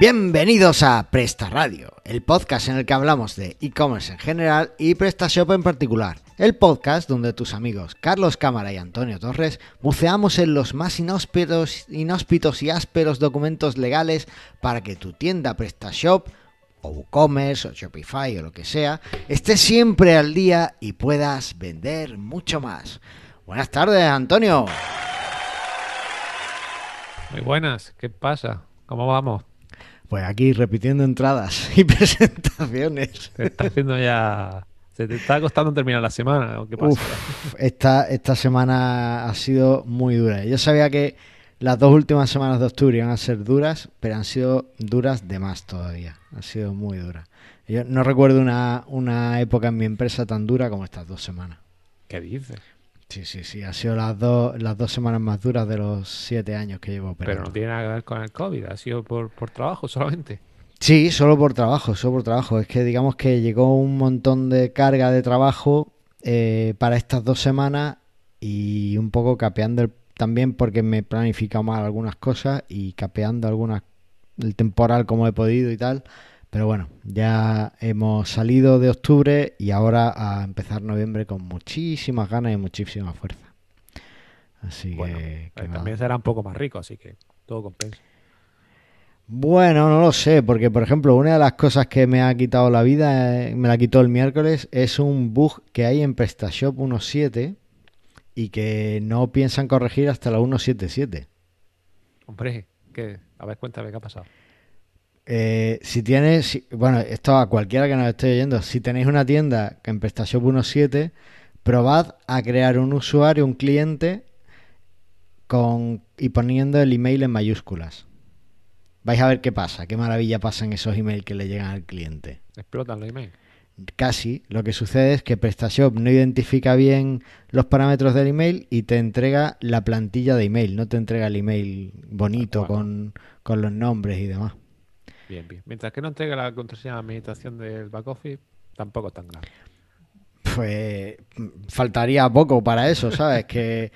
Bienvenidos a Presta Radio, el podcast en el que hablamos de e-commerce en general y PrestaShop en particular. El podcast donde tus amigos Carlos Cámara y Antonio Torres buceamos en los más inhóspitos, inhóspitos y ásperos documentos legales para que tu tienda PrestaShop o WooCommerce o Shopify o lo que sea esté siempre al día y puedas vender mucho más. Buenas tardes, Antonio. Muy buenas, ¿qué pasa? ¿Cómo vamos? Pues aquí repitiendo entradas y presentaciones. Se está haciendo ya. Se te está costando terminar la semana. ¿o ¿Qué pasa? Uf, esta, esta semana ha sido muy dura. Yo sabía que las dos últimas semanas de octubre iban a ser duras, pero han sido duras de más todavía. Han sido muy duras. Yo no recuerdo una, una época en mi empresa tan dura como estas dos semanas. ¿Qué dices? Sí, sí, sí. Ha sido las dos, las dos semanas más duras de los siete años que llevo Pero no tiene nada que ver con el COVID, ha sido por, por trabajo solamente. Sí, solo por trabajo, solo por trabajo. Es que digamos que llegó un montón de carga de trabajo eh, para estas dos semanas y un poco capeando el- también porque me he planificado mal algunas cosas y capeando algunas el temporal como he podido y tal. Pero bueno, ya hemos salido de octubre y ahora a empezar noviembre con muchísimas ganas y muchísima fuerza. Así Bueno, que, eh, que también será un poco más rico, así que todo compensa. Bueno, no lo sé, porque por ejemplo, una de las cosas que me ha quitado la vida, eh, me la quitó el miércoles, es un bug que hay en PrestaShop 1.7 y que no piensan corregir hasta la 1.7.7. Hombre, ¿qué? A ver, cuéntame qué ha pasado. Eh, si tienes, si- bueno, esto a cualquiera que nos esté oyendo, si tenéis una tienda que en PrestaShop 1.7, probad a crear un usuario, un cliente con y poniendo el email en mayúsculas. Vais a ver qué pasa, qué maravilla pasa en esos emails que le llegan al cliente. Explotan los emails. Casi, lo que sucede es que PrestaShop no identifica bien los parámetros del email y te entrega la plantilla de email, no te entrega el email bonito Bueno. con, con los nombres y demás. Bien, bien. Mientras que no entregue la contraseña de administración del back office, tampoco es tan grave. Pues mm, faltaría poco para eso, ¿sabes? Que,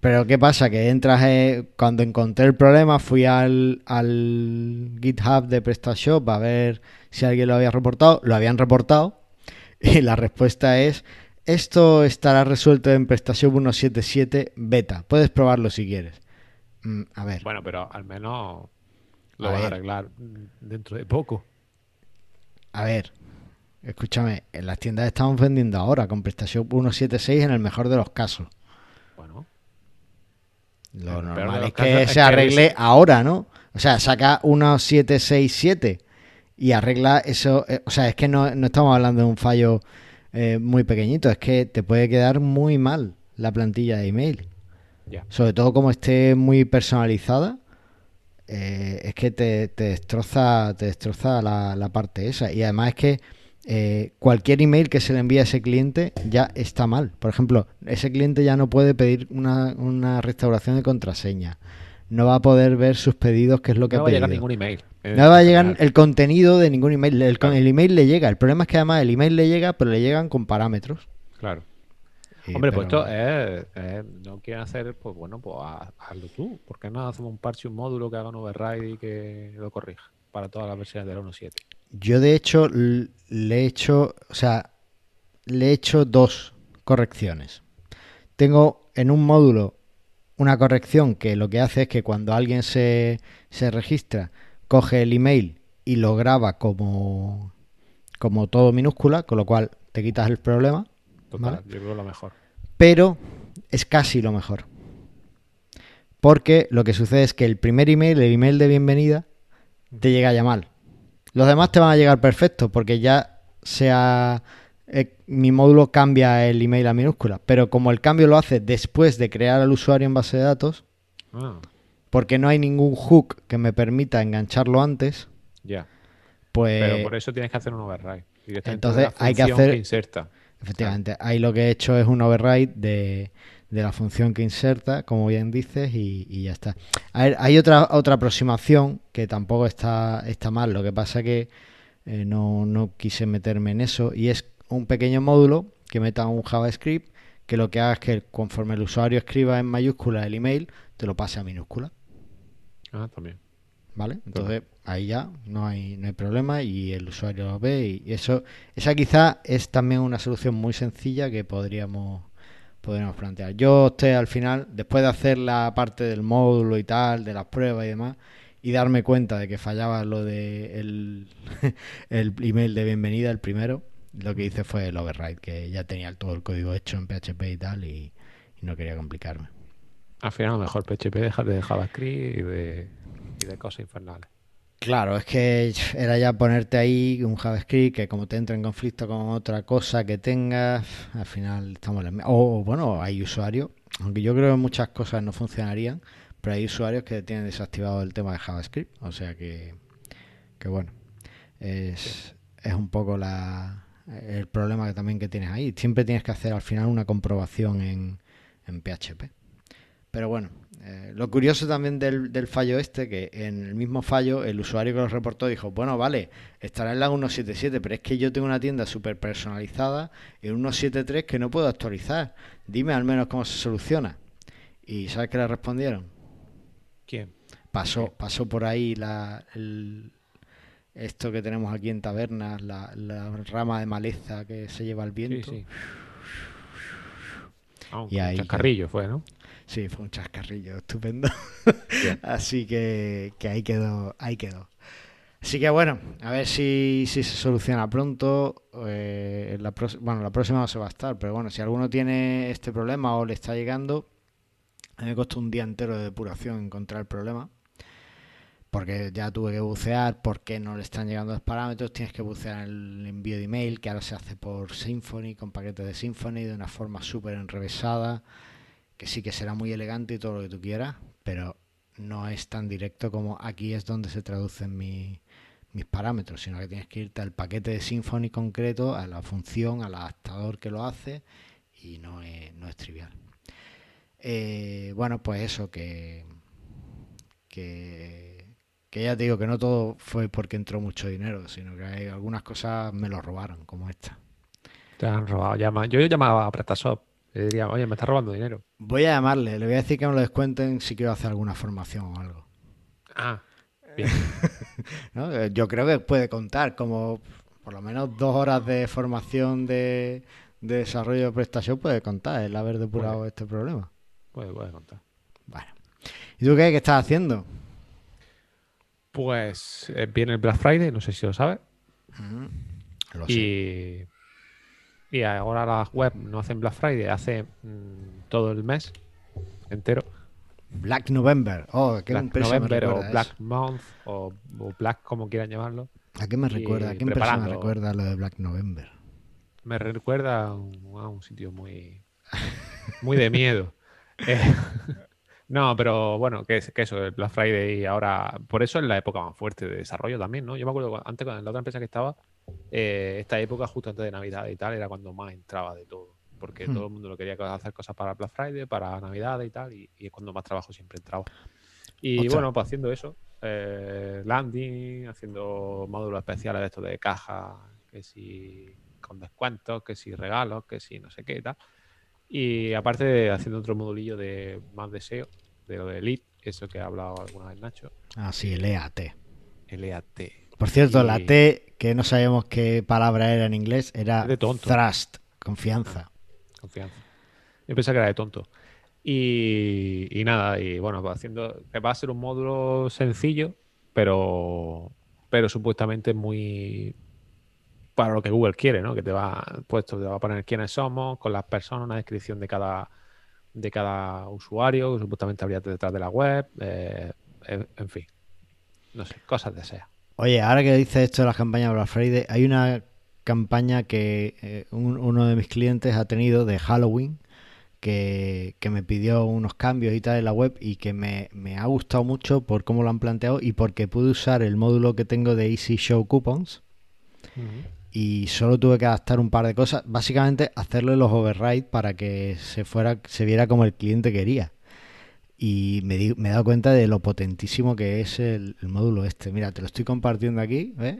pero ¿qué pasa? Que entras, eh, cuando encontré el problema, fui al, al GitHub de PrestaShop a ver si alguien lo había reportado. Lo habían reportado y la respuesta es, esto estará resuelto en PrestaShop 1.7.7 beta. Puedes probarlo si quieres. Mm, a ver. Bueno, pero al menos lo A van a arreglar dentro de poco. A ver, escúchame, en las tiendas estamos vendiendo ahora con PrestaShop 1.7.6 en el mejor de los casos. Bueno, Lo el normal es que se arregle ahora, ¿no? O sea, saca 1.767 y arregla eso. eh, o sea, es que no, no estamos hablando de un fallo eh, muy pequeñito, es que te puede quedar muy mal la plantilla de email. ya. Sobre todo como esté muy personalizada, eh, es que te, te destroza, te destroza la, la parte esa. Y además es que eh, cualquier email que se le envíe a ese cliente ya está mal. Por ejemplo, ese cliente ya no puede pedir una, una restauración de contraseña. No va a poder ver sus pedidos, que es lo que No ha va a llegar pedido. ningún email. eh, No va a llegar el contenido de ningún email. El, Claro. el email le llega. El problema es que además el email le llega, pero le llegan con parámetros. Claro. Hombre, pues esto es, es- no quieren hacer, pues bueno, pues ha- hazlo tú. ¿Por qué no hacemos un parche, un módulo que haga un override y que lo corrija para todas las versiones del 1.7? Yo de hecho le he hecho, o sea, le he hecho dos correcciones. Tengo en un módulo una corrección que lo que hace es que cuando alguien se, se registra, coge el email y lo graba como, como todo minúscula, con lo cual te quitas el problema, Total, Vale. yo creo lo mejor. pero es casi lo mejor. Porque lo que sucede es que el primer email, el email de bienvenida, te llega ya mal. Los demás te van a llegar perfectos porque ya sea eh, mi módulo cambia el email a minúscula, pero como el cambio lo hace después de crear al usuario en base de datos, Ah, porque no hay ningún hook que me permita engancharlo antes, ya. pues Pero por eso tienes que hacer un override. entonces hay que hacer- inserta. Efectivamente, ahí lo que he hecho es un override de, de la función que inserta, como bien dices, y, y ya está. A ver, hay otra, otra aproximación que tampoco está, está mal, lo que pasa que eh, no, no quise meterme en eso, y es un pequeño módulo que meta un JavaScript que lo que haga es que conforme el usuario escriba en mayúscula el email, te lo pase a minúscula. Ah, también. ¿vale? Entonces ahí ya no hay, no hay problema y el usuario lo ve y eso, esa quizá es también una solución muy sencilla que podríamos, podríamos plantear. Yo usted al final, después de hacer la parte del módulo y tal, de las pruebas y demás, y darme cuenta de que fallaba lo de el, el email de bienvenida, el primero, lo que hice fue el override, que ya tenía todo el código hecho en PHP y tal, y, no quería complicarme. Al final, mejor PHP dejar de JavaScript y de, y de cosas infernales. Claro, es que era ya ponerte ahí un JavaScript que como te entra en conflicto con otra cosa que tengas, al final estamos en la... O bueno, hay usuarios, aunque yo creo que muchas cosas no funcionarían, pero hay usuarios que tienen desactivado el tema de JavaScript, o sea que, que bueno, es, es un poco la, el problema que también que tienes ahí. Siempre tienes que hacer al final una comprobación en, en PHP. Pero bueno, eh, lo curioso también del, del, fallo este, que en el mismo fallo el usuario que lo reportó dijo, bueno, vale, estará en la 1.7.7, pero es que yo tengo una tienda súper personalizada en 1.7.3 que no puedo actualizar. Dime al menos cómo se soluciona. ¿Y sabes qué le respondieron? ¿Quién? Pasó, pasó por ahí la, el, esto que tenemos aquí en tabernas, la, la, rama de maleza que se lleva el viento. Sí, sí. Ah, y ahí, fue, ¿no? Sí, fue un chascarrillo estupendo. Así que, que, ahí quedó, ahí quedó. Así que bueno, a ver si, si se soluciona pronto. Eh, la bueno, la próxima no se va a estar, pero bueno, si alguno tiene este problema o le está llegando, a mí me costó un día entero de depuración encontrar el problema porque ya tuve que bucear, porque no le están llegando los parámetros, tienes que bucear el envío de email, que ahora se hace por Symfony, con paquetes de Symfony, de una forma súper enrevesada, sí que será muy elegante y todo lo que tú quieras, pero no es tan directo como aquí es donde se traducen mi, mis parámetros, sino que tienes que irte al paquete de Symfony concreto, a la función, al adaptador que lo hace, y no es, no es trivial. Eh, bueno, pues eso, que, que ya te digo que no todo fue porque entró mucho dinero, sino que hay algunas cosas me lo robaron, como esta. Te han robado. Yo llamaba a PrestaShop. Le diría, oye, me está robando dinero. Voy a llamarle, le voy a decir que me lo descuenten si quiero hacer alguna formación o algo. Ah, bien. ¿No? Yo creo que puede contar como por lo menos dos horas de formación de, de desarrollo de PrestaShop puede contar el haber depurado puede. este problema. Puede, puede contar. Bueno. ¿Y tú qué? ¿Qué estás haciendo? Pues eh, viene el Black Friday, no sé si lo sabes. Mm, lo y, sé. Y ahora las web no hacen Black Friday, hace mmm, todo el mes entero. Black November, oh, qué Black November o Black. Month o, o, Black como quieran llamarlo. ¿A qué me recuerda? ¿A qué persona recuerda lo de Black November? Me recuerda a un, a un sitio muy, muy de miedo. eh, no, pero bueno, que, que eso, el Black Friday ahora, por eso es la época más fuerte de desarrollo también, ¿no? Yo me acuerdo antes con la otra empresa que estaba, eh, esta época justo antes de Navidad y tal, era cuando más entraba de todo, porque hmm. todo el mundo lo quería hacer cosas para Black Friday, para Navidad y tal, y, y es cuando más trabajo siempre entraba. Y Ocha. bueno, pues haciendo eso, eh, landing, haciendo módulos especiales de esto de caja, que si con descuentos, que si regalos, que si no sé qué y tal. Y aparte de haciendo otro modulillo de más deseo, de lo de Elite, eso que ha hablado alguna vez Nacho. Ah, sí, el EAT. El EAT. Por cierto, y... la T, que no sabíamos qué palabra era en inglés, era de tonto. trust, confianza. Confianza. Yo pensaba que era de tonto. Y, y nada, y bueno, va haciendo. Va a ser un módulo sencillo, pero, pero supuestamente muy para lo que Google quiere, ¿no? Que te va puesto, te va a poner quiénes somos, con las personas, una descripción de cada de cada usuario, que supuestamente habría detrás de la web, eh, en, en, fin, no sé, cosas de SEA. Oye, ahora que dices esto de las campañas de Black Friday, hay una campaña que eh, un, uno de mis clientes ha tenido de Halloween, que, que, me pidió unos cambios y tal en la web y que me, me, ha gustado mucho por cómo lo han planteado y porque pude usar el módulo que tengo de Easy Show Coupons. Uh -huh y solo tuve que adaptar un par de cosas. Básicamente hacerle los override para que se fuera, se viera como el cliente quería. Y me, di, me he dado cuenta de lo potentísimo que es el, el, módulo este. Mira, te lo estoy compartiendo aquí, ¿ves?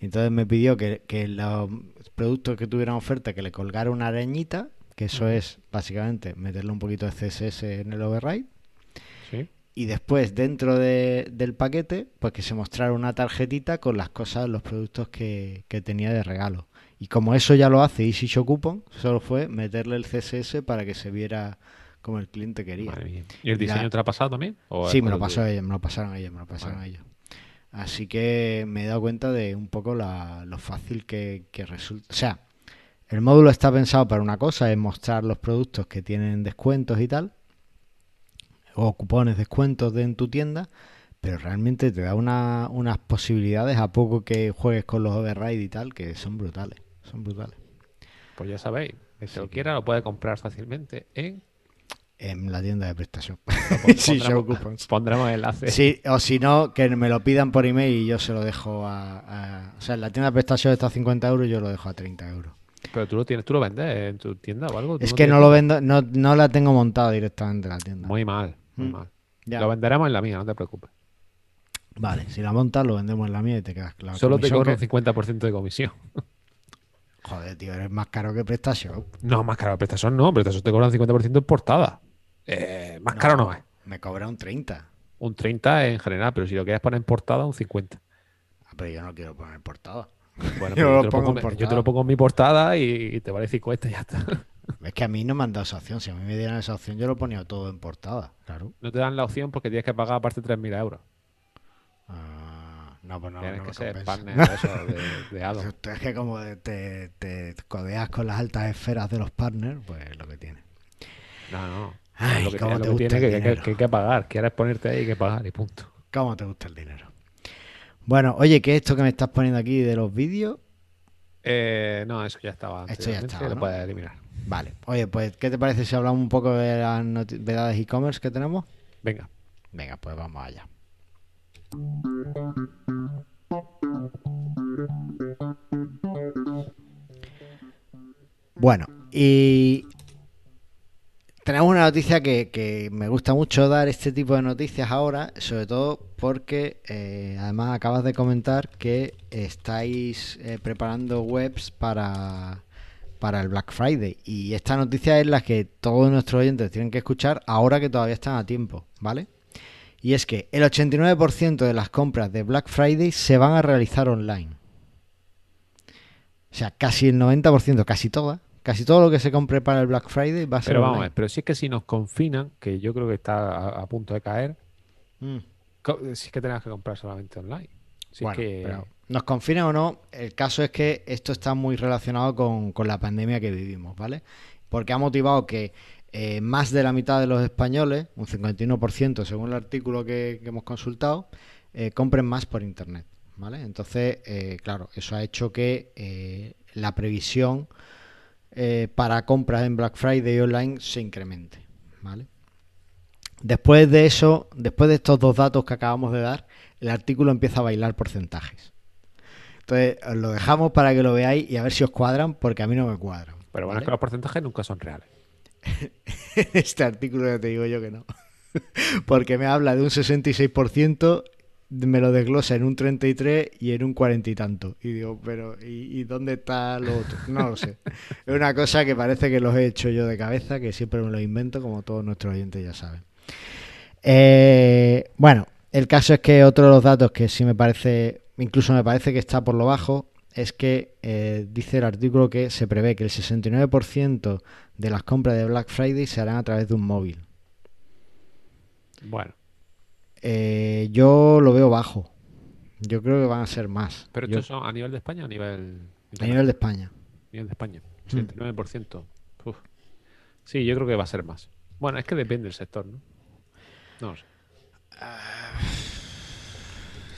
Y entonces me pidió que, que los productos que tuvieran oferta, que le colgara una arañita, que eso es básicamente meterle un poquito de CSS en el override. ¿Sí? y después dentro de- del paquete, pues que se mostrara una tarjetita con las cosas, los productos que, que tenía de regalo. Y como eso ya lo hace Easy Show Coupon, solo fue meterle el CSS para que se viera como el cliente quería. ¿Y el diseño te lo ha pasado también? ¿O Sí, me lo pasó ellos, me lo pasaron ellos, me lo pasaron Vale. ellos. Así que me he dado cuenta de un poco la- lo fácil que, que resulta. O sea, el módulo está pensado para una cosa, es mostrar los productos que tienen descuentos y tal, o cupones descuentos de en tu tienda, pero realmente te da una- unas posibilidades a poco que juegues con los override y tal, que son brutales, son brutales. Pues ya sabéis, el que lo quiera lo puede comprar fácilmente en... En la tienda de prestación. Lo Sí, pondremos-. Pondremos enlace. Sí, o si no, que me lo pidan por email y yo se lo dejo a... a- o sea, en la tienda de prestación está a 50 euros, yo lo dejo a 30 euros. Pero tú lo tienes, tú lo vendes en tu tienda o algo. ¿Tú Es que no lo vendo, no, no la tengo montada directamente en la tienda. Muy mal, muy Mm. mal. Ya. Lo venderemos en la mía, no te preocupes. Vale, si la montas lo vendemos en la mía y te quedas claro. Solo te cobro un que- 50% de comisión. Joder, tío, eres más caro que prestación. No, más caro. Prestación no, prestación te cobran 50% en portada. Eh, más caro no es. Me cobra un 30. Un 30 en general, pero si lo quieres poner en portada, un 50. Ah, pero yo no quiero poner portada. Bueno, Yo te lo pongo pongo, en yo te lo pongo en mi portada y, y te vale 50 y ya está. Es que a mí no me han dado esa opción. Si a mí me dieran esa opción, yo lo ponía todo en portada. Claro. No te dan la opción porque tienes que pagar aparte 3.000 euros. Ah, no, pues no, tienes no que ser partner de eso, de, de Adobe. Es que como te, te codeas con las altas esferas de los partners, pues es lo que tiene. No, no. Ay, lo que, cómo lo te que gusta tiene el que, que- dinero. que hay que pagar. Quieres ponerte ahí hay que pagar y punto. ¿Cómo te gusta el dinero? Bueno, oye, ¿qué es esto que me estás poniendo aquí de los vídeos? Eh, no, eso ya estaba. Esto ya estaba, Lo puedes eliminar. Vale. Oye, pues, ¿qué te parece si hablamos un poco de las novedades e-commerce que tenemos? Venga. Venga, pues vamos allá. Bueno, y tenemos una noticia que, me gusta mucho dar este tipo de noticias ahora, sobre todo porque eh, además acabas de comentar que estáis eh, preparando webs para, para el Black Friday. Y esta noticia es la que todos nuestros oyentes tienen que escuchar ahora que todavía están a tiempo, ¿vale? Y es que el 89% de las compras de Black Friday se van a realizar online. O sea, casi el 90%, casi todas, casi todo lo que se compre para el Black Friday va a ser Pero vamos, online. pero si es que si nos confinan, que yo creo que está a, a punto de caer, Mm. si es que tenemos que comprar solamente online. Si Bueno, es que. pero nos confinan o no, el caso es que esto está muy relacionado con, con la pandemia que vivimos, ¿vale? Porque ha motivado que eh, más de la mitad de los españoles, un 51% según el artículo que, que hemos consultado, eh, compren más por internet, ¿vale? Entonces, eh, claro, eso ha hecho que la previsión eh, para compras en Black Friday online se incremente, ¿vale? Después de eso, después de estos dos datos que acabamos de dar, el artículo empieza a bailar porcentajes. Entonces, os lo dejamos para que lo veáis y a ver si os cuadran, porque a mí no me cuadran. Pero bueno, ¿vale? es que los porcentajes nunca son reales. este artículo ya te digo yo que no. porque me habla de un 66%, me lo desglosa en un 33 y en un 40 y tanto. Y digo, pero ¿y, y dónde está lo otro? No lo sé. Es una cosa que parece que los he hecho yo de cabeza, que siempre me lo invento, como todos nuestros oyentes ya saben. Eh, bueno, el caso es que otro de los datos que sí me parece, incluso me parece que está por lo bajo, es que eh, dice el artículo que se prevé que el 69% de las compras de Black Friday se harán a través de un móvil. Bueno, Eh, yo lo veo bajo. Yo creo que van a ser más. pero Yo- esto son a nivel de España o a nivel. a nivel de España. nivel de España. Hmm. 79%. Uf. Sí, yo creo que va a ser más. Bueno, es que depende del sector, ¿no? No lo sé.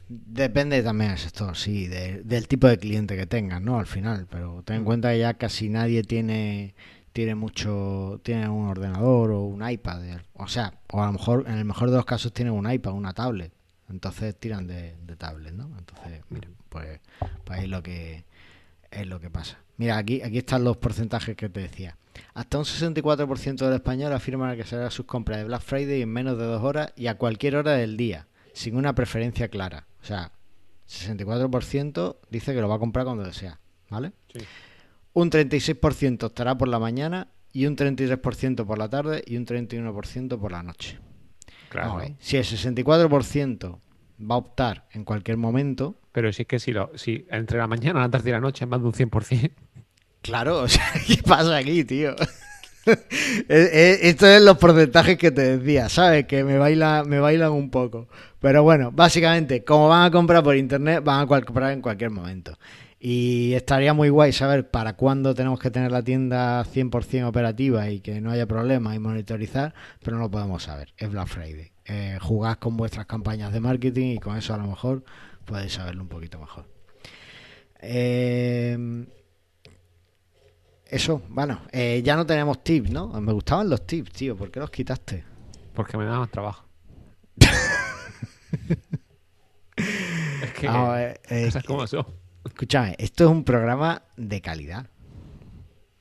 Depende también del sector, sí, de- del tipo de cliente que tengas, ¿no? Al final, pero ten en cuenta que ya casi nadie tiene tiene mucho tiene un ordenador o un iPad, eh, o sea, o a lo mejor en el mejor de los casos tienen un iPad, una tablet, entonces tiran de, de tablet, ¿no? Entonces, mira, pues, pues ahí lo que es lo que pasa. Mira, aquí aquí están los porcentajes que te decía. Hasta un 64% del español afirman que se hará sus compras de Black Friday en menos de dos horas y a cualquier hora del día, sin una preferencia clara. O sea, 64% dice que lo va a comprar cuando desea, ¿vale? Sí. Un 36% estará por la mañana y un 33% por la tarde y un 31% por la noche. Claro. Ver, Si el 64% va a optar en cualquier momento, Pero si es que si, lo, si entre la mañana, la tarde y la noche es más de un 100%. Claro, o sea, ¿qué pasa aquí, tío? Eh, eh, Esto es los porcentajes que te decía, ¿sabes? Que me, baila, me bailan un poco. Pero bueno, básicamente, como van a comprar por internet, van a comprar en cualquier momento. Y estaría muy guay saber para cuándo tenemos que tener la tienda 100% operativa y que no haya problemas y monitorizar, pero no lo podemos saber. Es Black Friday. Eh, jugad con vuestras campañas de marketing y con eso a lo mejor podéis saberlo un poquito mejor. Eh, eso, bueno, eh, ya no tenemos tips, ¿no? Me gustaban los tips, tío. ¿Por qué los quitaste? Porque me da más trabajo. es que Vamos a ver, cosas como son. Escúchame, esto es un programa de calidad.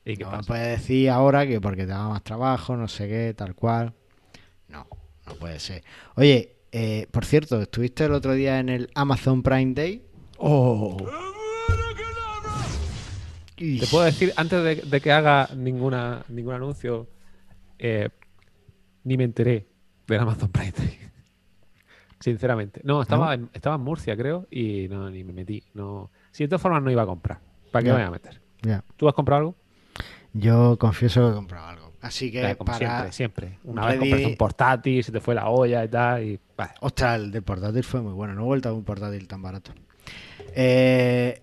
¿Y qué no me pasa? puedes decir ahora que porque te da más trabajo, no sé qué, tal cual. No, no puede ser. Oye, eh, por cierto, ¿estuviste el otro día en el Amazon Prime Day? Oh. Te puedo decir, antes de, de que haga ninguna, ningún anuncio, eh, ni me enteré del Amazon Prime Day. Sinceramente. No, estaba, En, estaba en Murcia, creo, y no, ni me metí. No. Si de todas formas no iba a comprar. ¿Para qué me voy a meter? Ya. ¿Tú has comprado algo? Yo confieso que he comprado algo. Así que como para... siempre, siempre. Una vez compraste un portátil, se te fue la olla y tal, y vale. Ostras, el del portátil fue muy bueno. No he vuelto a un portátil tan barato. Eh,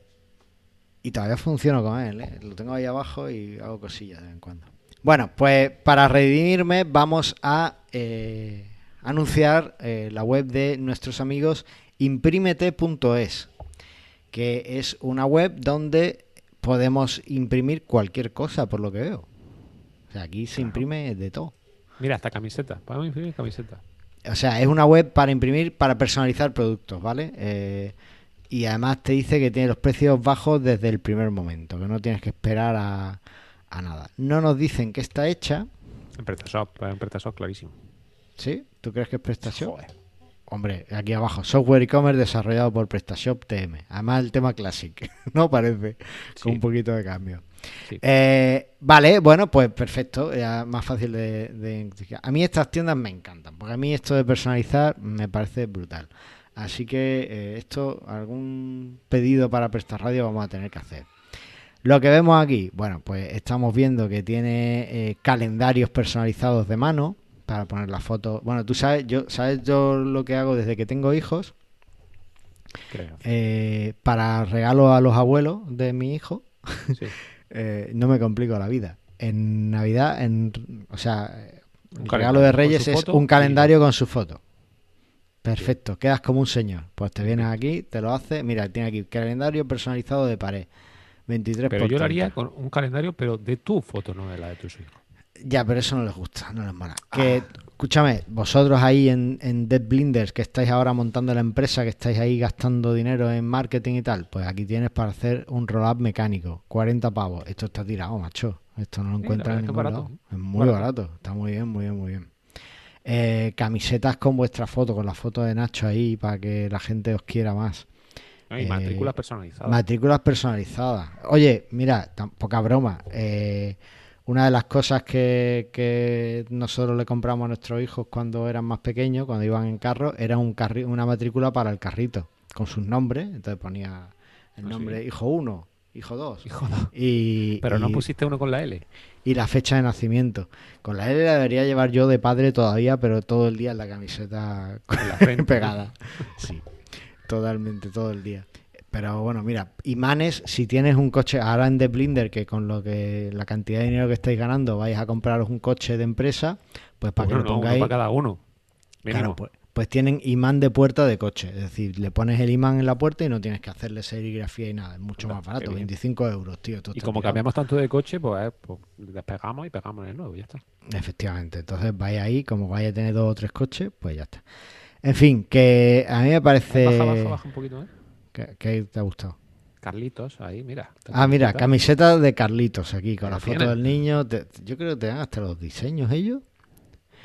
y todavía funciono con él. ¿eh? Lo tengo ahí abajo y hago cosillas de vez en cuando. Bueno, pues para redimirme vamos a eh, anunciar eh, la web de nuestros amigos imprimete.es, que es una web donde podemos imprimir cualquier cosa, por lo que veo. O sea, aquí se Claro. imprime de todo. Mira, esta camiseta. Podemos imprimir camiseta. O sea, es una web para imprimir, para personalizar productos, ¿vale? Eh, y además te dice que tiene los precios bajos desde el primer momento, que no tienes que esperar a, a nada. No nos dicen que está hecha, En PrestaShop, en PrestaShop, clarísimo. ¿sí? ¿Tú crees que es PrestaShop? Joder. Hombre, aquí abajo, software e-commerce desarrollado por PrestaShop TM. Además el tema Classic, ¿no parece? Con un poquito de cambio. Sí. Eh, vale, bueno, pues perfecto, ya más fácil de, de. A mí estas tiendas me encantan, porque a mí esto de personalizar me parece brutal. Así que eh, esto, algún pedido para Prestar Radio vamos a tener que hacer. Lo que vemos aquí, bueno, pues estamos viendo que tiene eh, calendarios personalizados de mano para poner las fotos. Bueno, tú sabes, yo, sabes yo lo que hago desde que tengo hijos creo. eh, para regalo a los abuelos de mi hijo. Sí. eh, no me complico la vida. En Navidad, en, o sea, Un el regalo de Reyes es foto un y- calendario con su foto. Perfecto, quedas como un señor. Pues te vienes aquí, te lo haces. Mira, tiene aquí calendario personalizado de pared. 23 Pero por yo lo haría 30. con un calendario, pero de tu foto, no de la de tus hijos. Ya, pero eso no les gusta, no les mola. Ah. Que, escúchame, vosotros ahí en, en Dead Blinders, que estáis ahora montando la empresa, que estáis ahí gastando dinero en marketing y tal, pues aquí tienes para hacer un roll-up mecánico, 40 pavos. Esto está tirado, macho. Esto no lo Sí, encuentras en es que es ningún lado. ¿eh? Es muy Barato. barato, está muy bien, muy bien, muy bien. Eh, camisetas con vuestra foto, con la foto de Nacho ahí, para que la gente os quiera más. Y Eh, matrículas personalizadas. Matrículas personalizadas. Oye, mira, tan poca broma. eh, una de las cosas que, que nosotros le compramos a nuestros hijos cuando eran más pequeños, cuando iban en carro, era un carri- una matrícula para el carrito, con sus nombres. Entonces ponía el ¿Ah, nombre sí? hijo 1, hijo 2. Hijo, no. Y, Pero no pusiste uno con la L. y la fecha de nacimiento. Con la L la debería llevar yo de padre todavía, pero todo el día en la camiseta En la frente. pegada. Sí, totalmente, todo el día. Pero bueno, mira, imanes, si tienes un coche, ahora en The Blinder, que con lo que la cantidad de dinero que estáis ganando vais a compraros un coche de empresa, pues para Bueno, que no, lo uno pongáis. para cada uno. Claro, pues, pues tienen imán de puerta de coche. Es decir, le pones el imán en la puerta y no tienes que hacerle serigrafía y nada. Es mucho más barato, bien. 25 euros, tío. y está como tirado. cambiamos tanto de coche, pues, eh, pues despegamos y pegamos en el nuevo, ya está. Efectivamente. Entonces vais ahí, como vais a tener dos o tres coches, pues ya está. En fin, que a mí me parece. Baja, baja, baja un poquito, ¿eh? Que te ha gustado. Carlitos, ahí, mira. Ah, mira, camiseta de Carlitos aquí, con la foto tienen. del niño. Te- yo creo que te dan hasta los diseños ellos.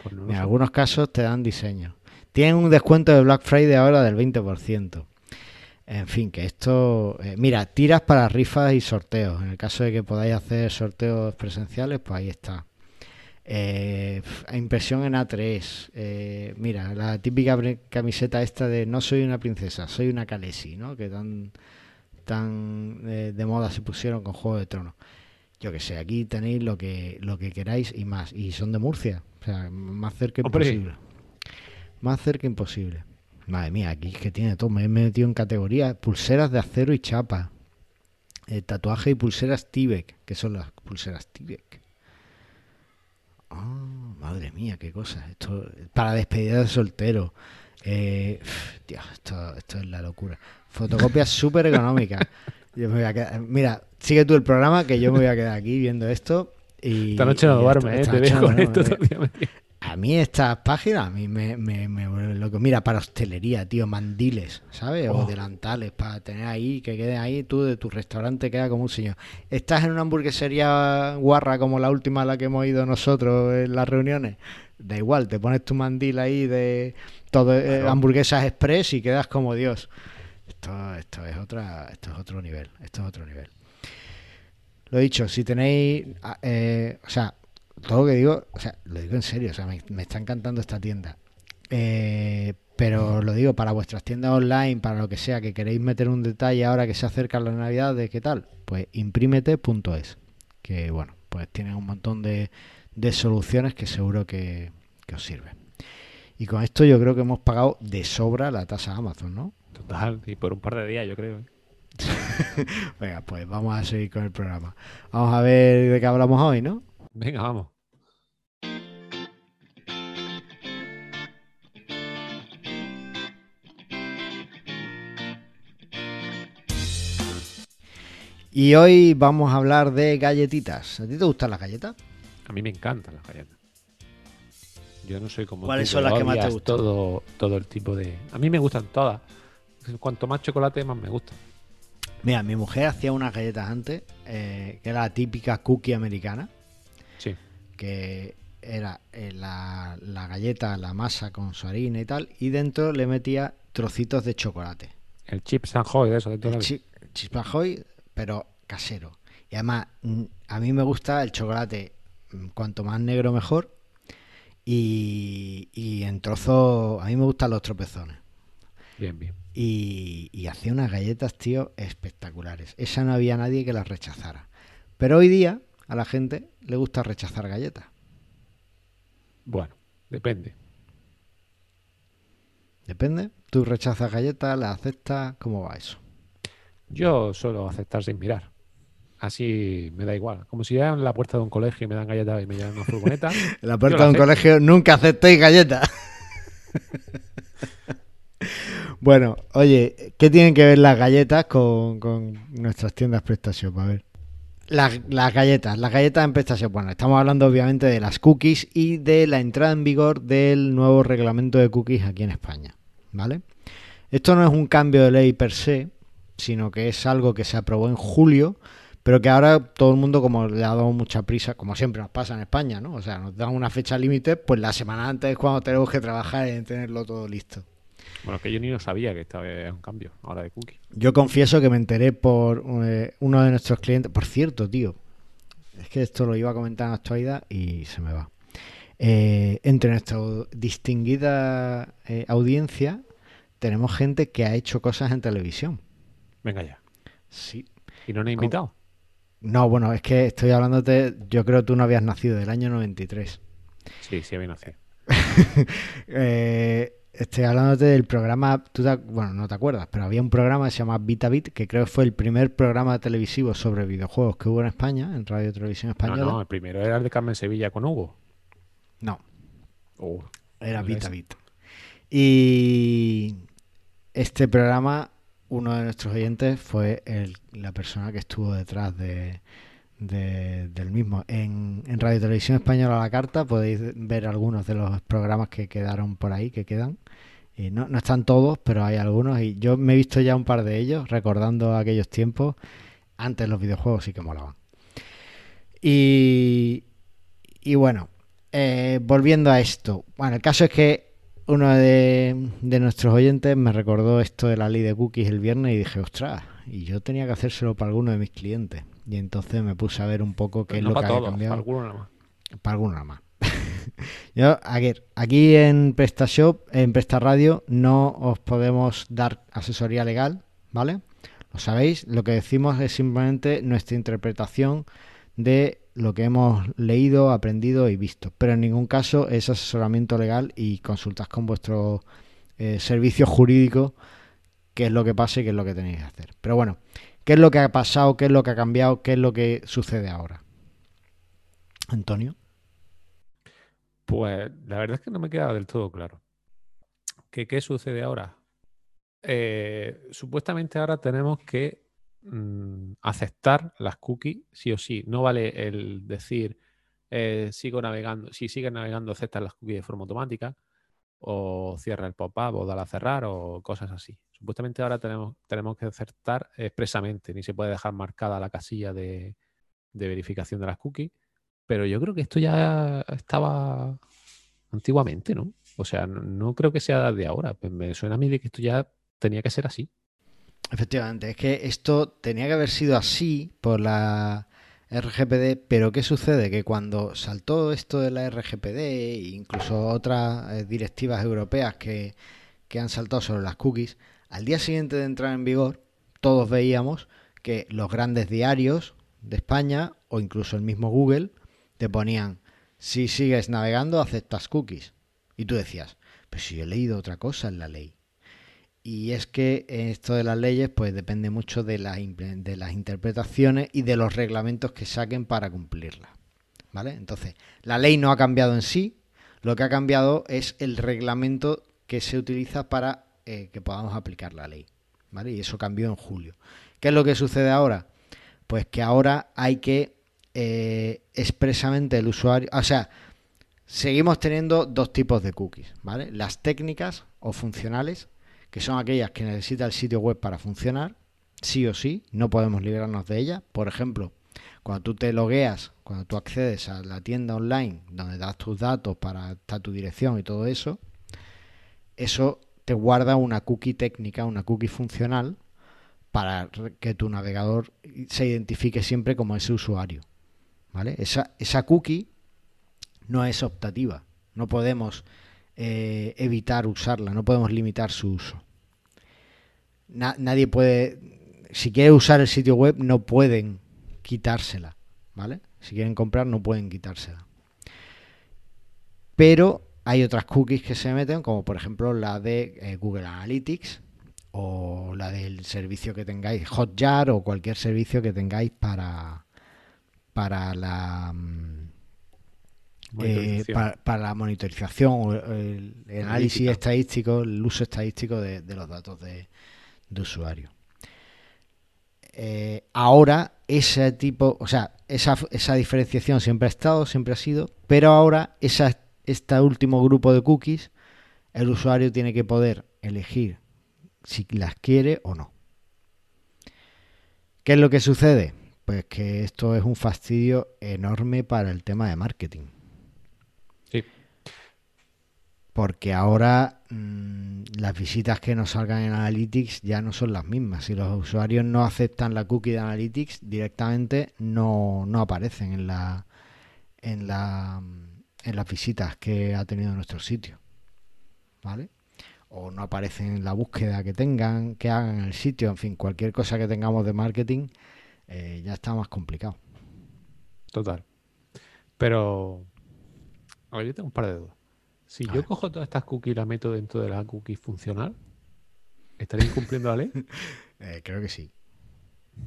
Pues no En algunos casos te dan diseños. Tienen un descuento de Black Friday ahora del 20%. En fin, que esto... eh, mira, tiras para rifas y sorteos. En el caso de que podáis hacer sorteos presenciales, pues ahí está. Eh, impresión en A3. eh, mira, la típica camiseta esta de no soy una princesa, soy una Khaleesi, ¿no? Que tan, tan eh, de moda se pusieron con Juego de Tronos. Yo que sé, aquí tenéis lo que, lo que queráis y más. Y son de Murcia. O sea, más cerca Hombre. imposible. Más cerca imposible. Madre mía, aquí es que tiene todo. Me he metido en categorías. Pulseras de acero y chapa. Eh, tatuaje y pulseras Tibek. que son las pulseras Tibek? Ah, madre mía, qué cosas. Esto, para despedida de soltero. Eh, pf, Dios, esto, esto es la locura. Fotocopias súper económicas. Yo me voy a quedar- Mira, sigue tú el programa que yo me voy a quedar aquí viendo esto. Y, Esta noche no duerme, ¿eh? Te con duermo, esto A mí estas páginas, a mí me, me, me vuelven loco. Mira, para hostelería, tío, mandiles, ¿sabes? O Oh. delantales, para tener ahí, que quede ahí, tú de tu restaurante queda como un señor. Estás en una hamburguesería guarra como la última a la que hemos ido nosotros en las reuniones. Da igual, te pones tu mandil ahí de todo eh, hamburguesas express y quedas como Dios. Esto, esto es otra, esto es otro nivel, esto es otro nivel. Lo dicho, si tenéis, ah, eh, o sea, todo lo que digo, o sea, lo digo en serio, o sea, me, me está encantando esta tienda. Eh, pero lo digo para vuestras tiendas online, para lo que sea, que queréis meter un detalle ahora que se acerca la Navidad, de qué tal, pues imprimete.es, que bueno, pues tienen un montón de, de soluciones que seguro que, que os sirven. Y con esto yo creo que hemos pagado de sobra la tasa Amazon, ¿no? Total, y por un par de días, yo creo. ¿eh? Venga, pues vamos a seguir con el programa. Vamos a ver de qué hablamos hoy, ¿no? Venga, vamos. Y hoy vamos a hablar de galletitas. ¿A ti te gustan las galletas? A mí me encantan las galletas. Yo no soy como ¿Cuáles son las que más te gustan? Todo, todo el tipo de... A mí me gustan todas. Cuanto más chocolate, más me gusta. Mira, mi mujer hacía unas galletas antes, eh, que era la típica cookie americana. Que era eh, la, la galleta, la masa con su harina y tal, y dentro le metía trocitos de chocolate. El chip San Joy de eso. De todo El el- chi- chispa Joy, pero casero. Y además, mm, a mí me gusta el chocolate, mm, cuanto más negro mejor, y, y en trozos, a mí me gustan los tropezones. Bien, bien. y, y hacía unas galletas, tío, espectaculares. Esa no había nadie que las rechazara. Pero hoy día a la gente le gusta rechazar galletas. Bueno, depende. Depende. ¿Tú rechazas galletas, las aceptas? ¿Cómo va eso? Yo suelo aceptar sin mirar. Así me da igual. Como si llegan a la puerta de un colegio y me dan galletas y me llevan una furgoneta. En la puerta de un colegio nunca aceptéis galletas. bueno, oye, ¿qué tienen que ver las galletas con, con nuestras tiendas PrestaShop? A ver. Las, galletas, las galletas en PrestaShop. Bueno, estamos hablando obviamente de las cookies y de la entrada en vigor del nuevo reglamento de cookies aquí en España. ¿Vale? Esto no es un cambio de ley per se, sino que es algo que se aprobó en julio, pero que ahora todo el mundo como le ha dado mucha prisa, como siempre nos pasa en España, ¿no? O sea, nos dan una fecha límite, pues la semana antes es cuando tenemos que trabajar en tenerlo todo listo. Bueno, que yo ni lo sabía que estaba un cambio ahora de cookie. Yo confieso que me enteré por eh, uno de nuestros clientes. Por cierto, tío, es que esto lo iba a comentar en la actualidad y se me va. Eh, entre nuestra distinguida eh, audiencia tenemos gente que ha hecho cosas en televisión. Venga ya. Sí. ¿Y no me he invitado? No, bueno, es que estoy hablándote, yo creo que tú no habías nacido del año 93. Sí, sí, había nacido. Eh, estoy hablándote del programa, tú te bueno, no te acuerdas, pero había un programa que se llama Vitabit, que creo que fue el primer programa televisivo sobre videojuegos que hubo en España, en Radio Televisión No, Española. no, el primero era el de Carmen Sevilla con Hugo. No, Uh, era. Vitabit. Y este programa, uno de nuestros oyentes fue el- la persona que estuvo detrás de, de- del mismo. En, en Radio Televisión Española la carta podéis ver algunos de los programas que quedaron por ahí, que quedan. Y no, no están todos, pero hay algunos. Y yo me he visto ya un par de ellos, recordando aquellos tiempos. Antes los videojuegos sí que molaban. Y, y bueno, eh, volviendo a esto. Bueno, el caso es que uno de, de nuestros oyentes me recordó esto de la ley de cookies el viernes y dije, ostras, y yo tenía que hacérselo para alguno de mis clientes. Y entonces me puse a ver un poco qué es no lo que había cambiado. para alguno nada más. Para alguno nada más. Yo, aquí en PrestaShop, en PrestaRadio, no os podemos dar asesoría legal, ¿vale? Lo sabéis, lo que decimos es simplemente nuestra interpretación de lo que hemos leído, aprendido y visto. Pero en ningún caso es asesoramiento legal y consultas con vuestro eh, servicio jurídico qué es lo que pasa y qué es lo que tenéis que hacer. Pero bueno, ¿qué es lo que ha pasado? ¿Qué es lo que ha cambiado? ¿Qué es lo que sucede ahora? Antonio. Pues la verdad es que no me queda del todo claro. ¿Qué, qué sucede ahora? Eh, supuestamente ahora tenemos que mm, aceptar las cookies sí o sí. No vale el decir eh, sigo navegando, si sigues navegando aceptas las cookies de forma automática o cierra el pop-up o dale a cerrar o cosas así. Supuestamente ahora tenemos, tenemos que aceptar expresamente, ni se puede dejar marcada la casilla de, de verificación de las cookies, pero yo creo que esto ya estaba antiguamente, ¿no? O sea, no, creo que sea de ahora. Pues me suena a mí de que esto ya tenía que ser así. Efectivamente, es que esto tenía que haber sido así por la RGPD, pero ¿qué sucede? Que cuando saltó esto de la RGPD e incluso otras eh, directivas europeas que, que han saltado sobre las cookies, al día siguiente de entrar en vigor, todos veíamos que los grandes diarios de España o incluso el mismo Google te ponían, si sigues navegando, aceptas cookies. Y tú decías, pues si he leído otra cosa en la ley. Y es que esto de las leyes pues depende mucho de, de las interpretaciones y de los reglamentos que saquen para cumplirlas. ¿Vale? Entonces, la ley no ha cambiado en sí, lo que ha cambiado es el reglamento que se utiliza para eh, que podamos aplicar la ley. ¿Vale? Y eso cambió en julio. ¿Qué es lo que sucede ahora? Pues que ahora hay que eh, expresamente el usuario, o sea, seguimos teniendo dos tipos de cookies, ¿vale? Las técnicas o funcionales, que son aquellas que necesita el sitio web para funcionar, sí o sí, no podemos librarnos de ellas. Por ejemplo, cuando tú te logueas, cuando tú accedes a la tienda online donde das tus datos para estar tu dirección y todo eso, eso te guarda una cookie técnica, una cookie funcional para que tu navegador se identifique siempre como ese usuario. Esa, esa cookie no es optativa, no podemos eh, evitar usarla, no podemos limitar su uso. Nadie puede, si quiere usar el sitio web, no pueden quitársela, ¿vale? Si quieren comprar, no pueden quitársela. Pero hay otras cookies que se meten, como por ejemplo la de eh, Google Analytics o la del servicio que tengáis, Hotjar o cualquier servicio que tengáis para, para la mm, eh, para, la monitorización o el, análisis estadístico, el uso estadístico de, los datos de, usuario. Eh, ahora ese tipo, o sea, esa, esa, diferenciación siempre ha estado, siempre ha sido, pero ahora esa, este último grupo de cookies, el usuario tiene que poder elegir si las quiere o no. ¿Qué es lo que sucede? Pues que esto es un fastidio enorme para el tema de marketing. Sí. Porque ahora mm, las visitas que nos salgan en Analytics ya no son las mismas. Si los usuarios no aceptan la cookie de Analytics, directamente no, no aparecen en la en la en las visitas que ha tenido nuestro sitio. ¿Vale? O no aparecen en la búsqueda que tengan, que hagan en el sitio, en fin, cualquier cosa que tengamos de marketing eh, ya está más complicado. Total. Pero, a ver, yo tengo un par de dudas. Si yo cojo todas estas cookies y las meto dentro de la cookie funcional, ¿estaría incumpliendo la ley? Eh, creo que sí.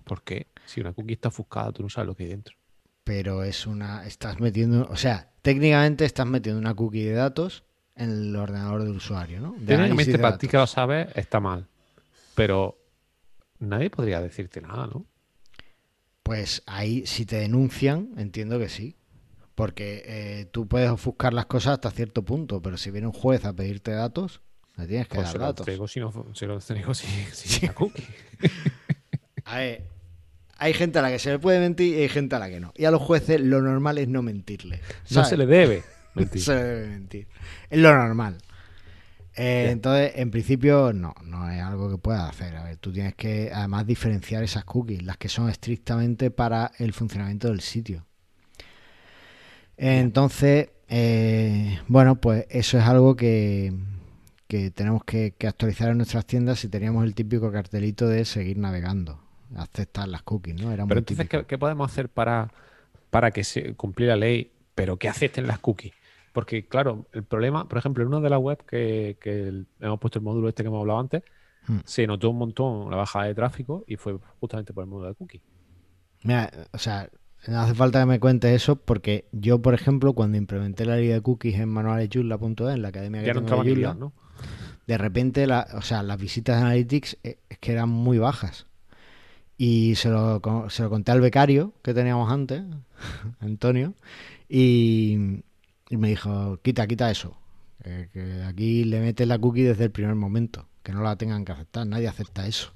¿Por qué? Si una cookie está ofuscada, tú no sabes lo que hay dentro. Pero es una. Estás metiendo. O sea, técnicamente estás metiendo una cookie de datos en el ordenador del usuario, ¿no? técnicamente, para ti que lo sabes, está mal. Pero nadie podría decirte nada, ¿no? Pues ahí, si te denuncian, entiendo que sí. Porque eh, tú puedes ofuscar las cosas hasta cierto punto, pero si viene un juez a pedirte datos, le tienes que pues dar datos. si no, se lo entrego sin, cookie. a ver, hay gente a la que se le puede mentir y hay gente a la que no. Y a los jueces lo normal es no mentirle. No se le debe mentir. se le debe mentir. Es lo normal. Eh, entonces, en principio, no, no es algo que puedas hacer. A ver, tú tienes que además diferenciar esas cookies, las que son estrictamente para el funcionamiento del sitio. Entonces, eh, bueno, pues eso es algo que, que tenemos que, que actualizar en nuestras tiendas si teníamos el típico cartelito de seguir navegando, aceptar las cookies, ¿no? Era Pero entonces. ¿qué, qué podemos hacer para, para que se cumplir la ley, pero que acepten las cookies? Porque, claro, el problema, por ejemplo, en una de las webs que, que el- hemos puesto el módulo este que hemos hablado antes, Hmm. se notó un montón la bajada de tráfico y fue justamente por el módulo de cookies. Mira, o sea, no hace falta que me cuentes eso porque yo, por ejemplo, cuando implementé la ley de cookies en manualesyurla.es, en la academia que Ya no tengo de ni Joomla, guías, ¿no? de repente, la, o sea, las visitas de Analytics eh, es que eran muy bajas. Y se lo, se lo conté al becario que teníamos antes, Antonio, y, y me dijo, quita, quita eso. que aquí le metes la cookie desde el primer momento, que no la tengan que aceptar, nadie acepta eso.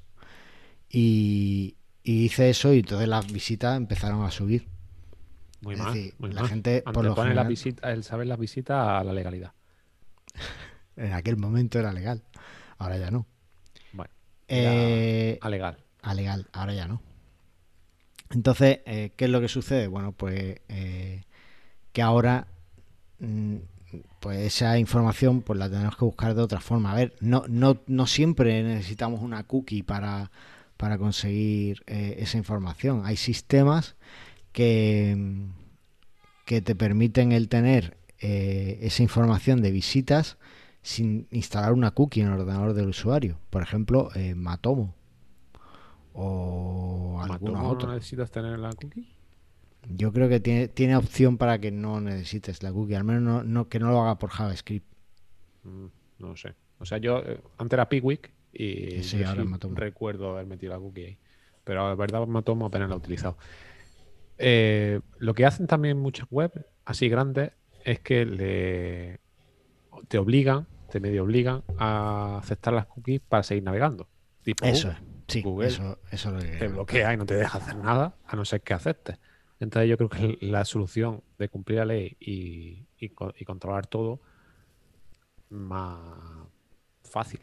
Y, y hice eso y entonces las visitas empezaron a subir. Muy Es mal. decir, muy la mal. gente, por lo Antepone la general- visita, el saber las visitas a la legalidad. En aquel momento era legal, ahora ya no. Bueno, Eh, a legal. a legal, ahora ya no. Entonces, eh, ¿qué es lo que sucede? Bueno, pues eh, que ahora mm, pues esa información pues la tenemos que buscar de otra forma. A ver, no, no, no siempre necesitamos una cookie para, para conseguir eh, esa información. Hay sistemas que, que te permiten el tener eh, esa información de visitas sin instalar una cookie en el ordenador del usuario. Por ejemplo, eh, Matomo o Matomo, otros. ¿No necesitas tener la cookie? Yo creo que tiene, tiene opción para que no necesites la cookie, al menos no, no- que no lo haga por JavaScript. Mm, no lo sé. O sea, yo antes era Pickwick y Sí, ahora recuerdo haber metido la cookie ahí. Pero la verdad, Matomo apenas la he utilizado. Eh, lo que hacen también muchas webs así grandes es que le, te obligan, te medio obligan a aceptar las cookies para seguir navegando. Tipo Eso Google. es, sí, Google eso, eso es lo que te bloquea y no te deja hacer nada a no ser que aceptes. Entonces yo creo que la solución de cumplir la ley y, y y controlar todo más fácil.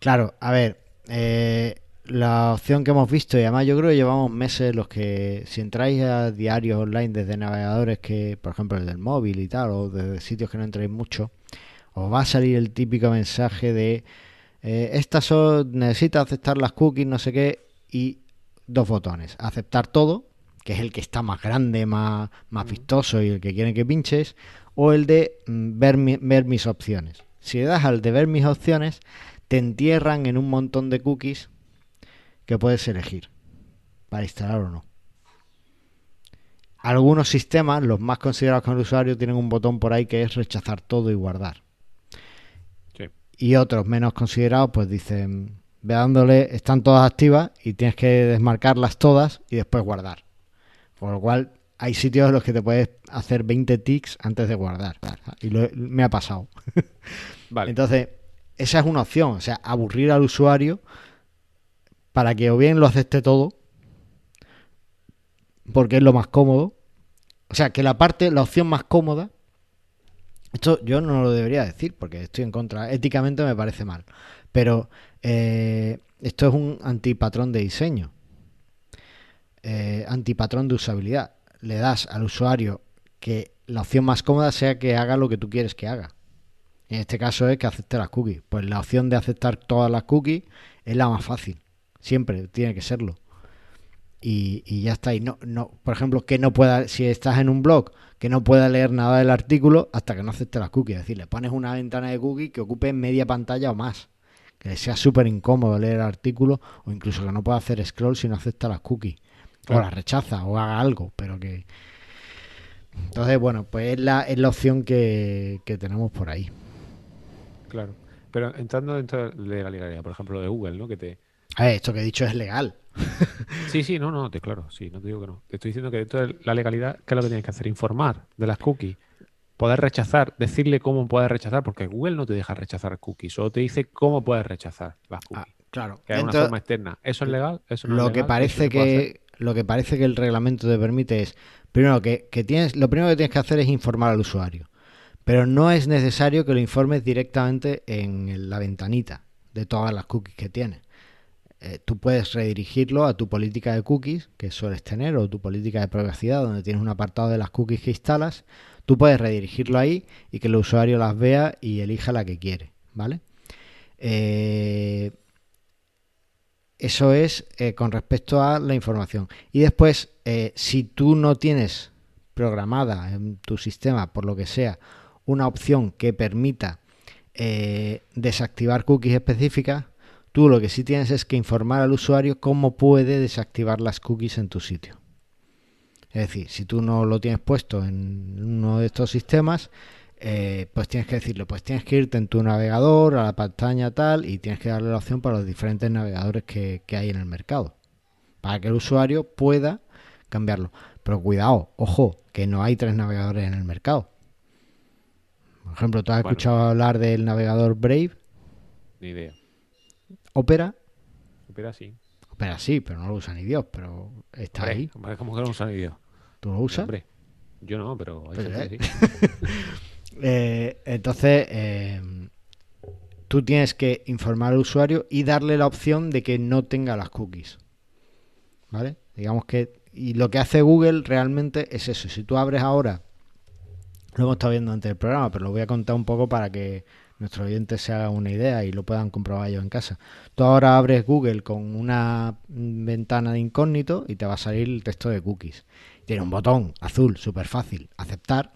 Claro, a ver, eh, la opción que hemos visto, y además yo creo que llevamos meses los que, si entráis a diarios online desde navegadores que, por ejemplo, el del móvil y tal, o desde sitios que no entréis mucho, os va a salir el típico mensaje de eh, estas son, necesita aceptar las cookies, no sé qué, y dos botones, aceptar todo, que es el que está más grande, más, más vistoso y el que quieren que pinches, o el de mm, ver, mi- ver mis opciones. Si le das al de ver mis opciones, te entierran en un montón de cookies que puedes elegir para instalar o no. Algunos sistemas, los más considerados con el usuario, tienen un botón por ahí que es rechazar todo y guardar. Sí. Y otros menos considerados, pues dicen, ve dándole, están todas activas y tienes que desmarcarlas todas y después guardar. Por lo cual, hay sitios en los que te puedes hacer 20 tics antes de guardar. Y lo- me ha pasado. Vale. Entonces, esa es una opción, o sea, aburrir al usuario para que o bien lo acepte todo, porque es lo más cómodo. O sea, que la parte, la opción más cómoda, esto yo no lo debería decir porque estoy en contra, éticamente me parece mal, pero eh, esto es un antipatrón de diseño, eh, antipatrón de usabilidad. Le das al usuario que la opción más cómoda sea que haga lo que tú quieres que haga. En este caso es que acepte las cookies. Pues la opción de aceptar todas las cookies es la más fácil. Siempre tiene que serlo. Y, y ya está. Y no, no, por ejemplo, que no pueda, si estás en un blog, que no pueda leer nada del artículo hasta que no acepte las cookies. Es decir, le pones una ventana de cookies que ocupe media pantalla o más. Que le sea súper incómodo leer el artículo o incluso que no pueda hacer scroll si no acepta las cookies. O las rechaza o haga algo, pero que... Entonces, bueno, pues es la, es la opción que, que tenemos por ahí. Claro. Pero entrando dentro de la legalidad, por ejemplo, de Google, ¿no? Que te. A ver, esto que he dicho es legal. Sí, sí, no, no, te, claro, sí, no te digo que no. Te estoy diciendo que dentro de la legalidad, ¿qué es lo que tienes que hacer? Informar de las cookies. Poder rechazar, decirle cómo puedes rechazar, porque Google no te deja rechazar cookies, solo te dice cómo puedes rechazar las Ah, cookies. claro. que hay una forma externa. ¿Eso es legal? ¿Eso no es lo legal? que ¿Eso parece que lo que parece que el reglamento te permite es primero que, que tienes lo primero que tienes que hacer es informar al usuario pero no es necesario que lo informes directamente en la ventanita de todas las cookies que tienes eh, tú puedes redirigirlo a tu política de cookies que sueles tener o tu política de privacidad donde tienes un apartado de las cookies que instalas. Tú puedes redirigirlo ahí y que el usuario las vea y elija la que quiere, ¿vale? Eh, eso es eh, con respecto a la información. Y después, si tú no tienes programada en tu sistema, por lo que sea, una opción que permita desactivar cookies específicas, Tú lo que sí tienes es que informar al usuario cómo puede desactivar las cookies en tu sitio. Es decir, si tú no lo tienes puesto en uno de estos sistemas, eh, pues tienes que decirle, pues tienes que irte en tu navegador, a la pantalla tal, y tienes que darle la opción para los diferentes navegadores que hay en el mercado. Para que el usuario pueda cambiarlo. Pero cuidado, ojo, que no hay tres navegadores en el mercado. Por ejemplo, ¿tú has escuchado hablar del navegador Brave? Ni idea. Opera. Opera sí. Opera sí, pero no lo usa ni Dios, pero está ahí. ¿Cómo que no lo usa ni Dios? ¿Tú lo usas? Hombre, yo no, pero pues, eh. eh, entonces, eh, tú tienes que informar al usuario y darle la opción de que no tenga las cookies. ¿Vale? Digamos que... Y lo que hace Google realmente es eso. Si tú abres ahora, lo hemos estado viendo antes del programa, pero lo voy a contar un poco para que nuestros oyentes se hagan una idea y lo puedan comprobar ellos en casa. Tú ahora abres Google con una ventana de incógnito y te va a salir el texto de cookies. Tiene un botón azul súper fácil, aceptar,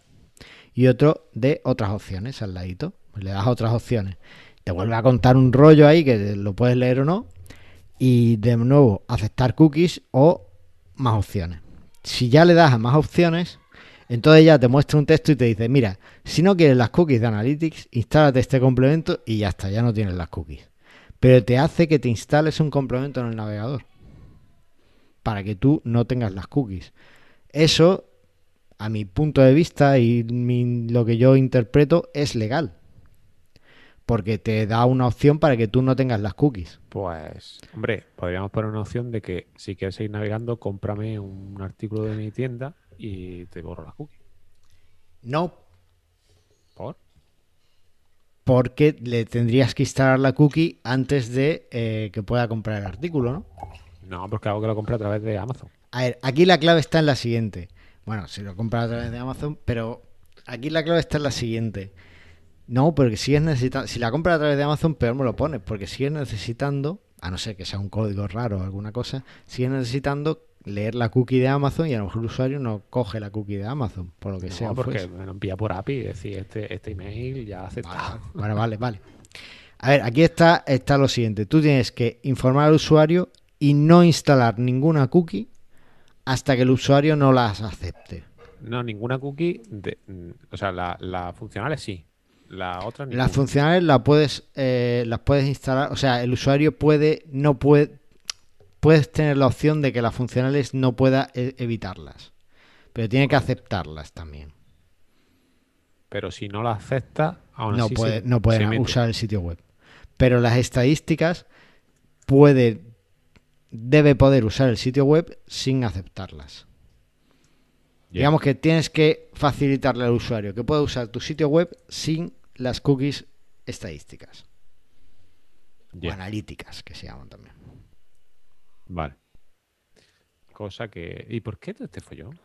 y otro de otras opciones al ladito. Le das otras opciones. Te vuelve a contar un rollo ahí que lo puedes leer o no. Y de nuevo, aceptar cookies o más opciones. Si ya le das a más opciones, entonces ya te muestra un texto y te dice, mira, si no quieres las cookies de Analytics, instálate este complemento y ya está, ya no tienes las cookies. Pero te hace que te instales un complemento en el navegador para que tú no tengas las cookies. Eso, a mi punto de vista y lo que yo interpreto, es legal. Porque te da una opción para que tú no tengas las cookies. Pues, hombre, podríamos poner una opción de que si quieres seguir navegando, cómprame un artículo de mi tienda y te borro la cookie. No. ¿Por? Porque le tendrías que instalar la cookie antes de eh, que pueda comprar el artículo, ¿no? No, porque hago que lo compre a través de Amazon. A ver, aquí la clave está en la siguiente. Bueno, si lo compras a través de Amazon, pero aquí la clave está en la siguiente. No, porque sigues necesitando. Si la compras a través de Amazon, peor me lo pones, porque sigues necesitando, a no ser que sea un código raro o alguna cosa, sigues necesitando leer la cookie de Amazon y a lo mejor el usuario no coge la cookie de Amazon, por lo que sea. porque pues. me lo envía por API, es decir, este, este email ya acepta. Vale, vale, vale. A ver, aquí está, está lo siguiente. Tú tienes que informar al usuario y no instalar ninguna cookie hasta que el usuario no las acepte. No, ninguna cookie, de, o sea, la, la funcionales sí, la otra Las funcionales la puedes, eh, las puedes instalar, o sea, el usuario puede, no puede, puedes tener la opción de que las funcionales no pueda e, evitarlas, pero tiene que aceptarlas también. Pero si no las acepta, aún no puede, no puede usar el sitio web. Pero las estadísticas puede, debe poder usar el sitio web sin aceptarlas. Digamos que tienes que facilitarle al usuario que pueda usar tu sitio web sin las cookies estadísticas. O analíticas, que se llaman también. Vale. Cosa que. ¿Y por qué este follón?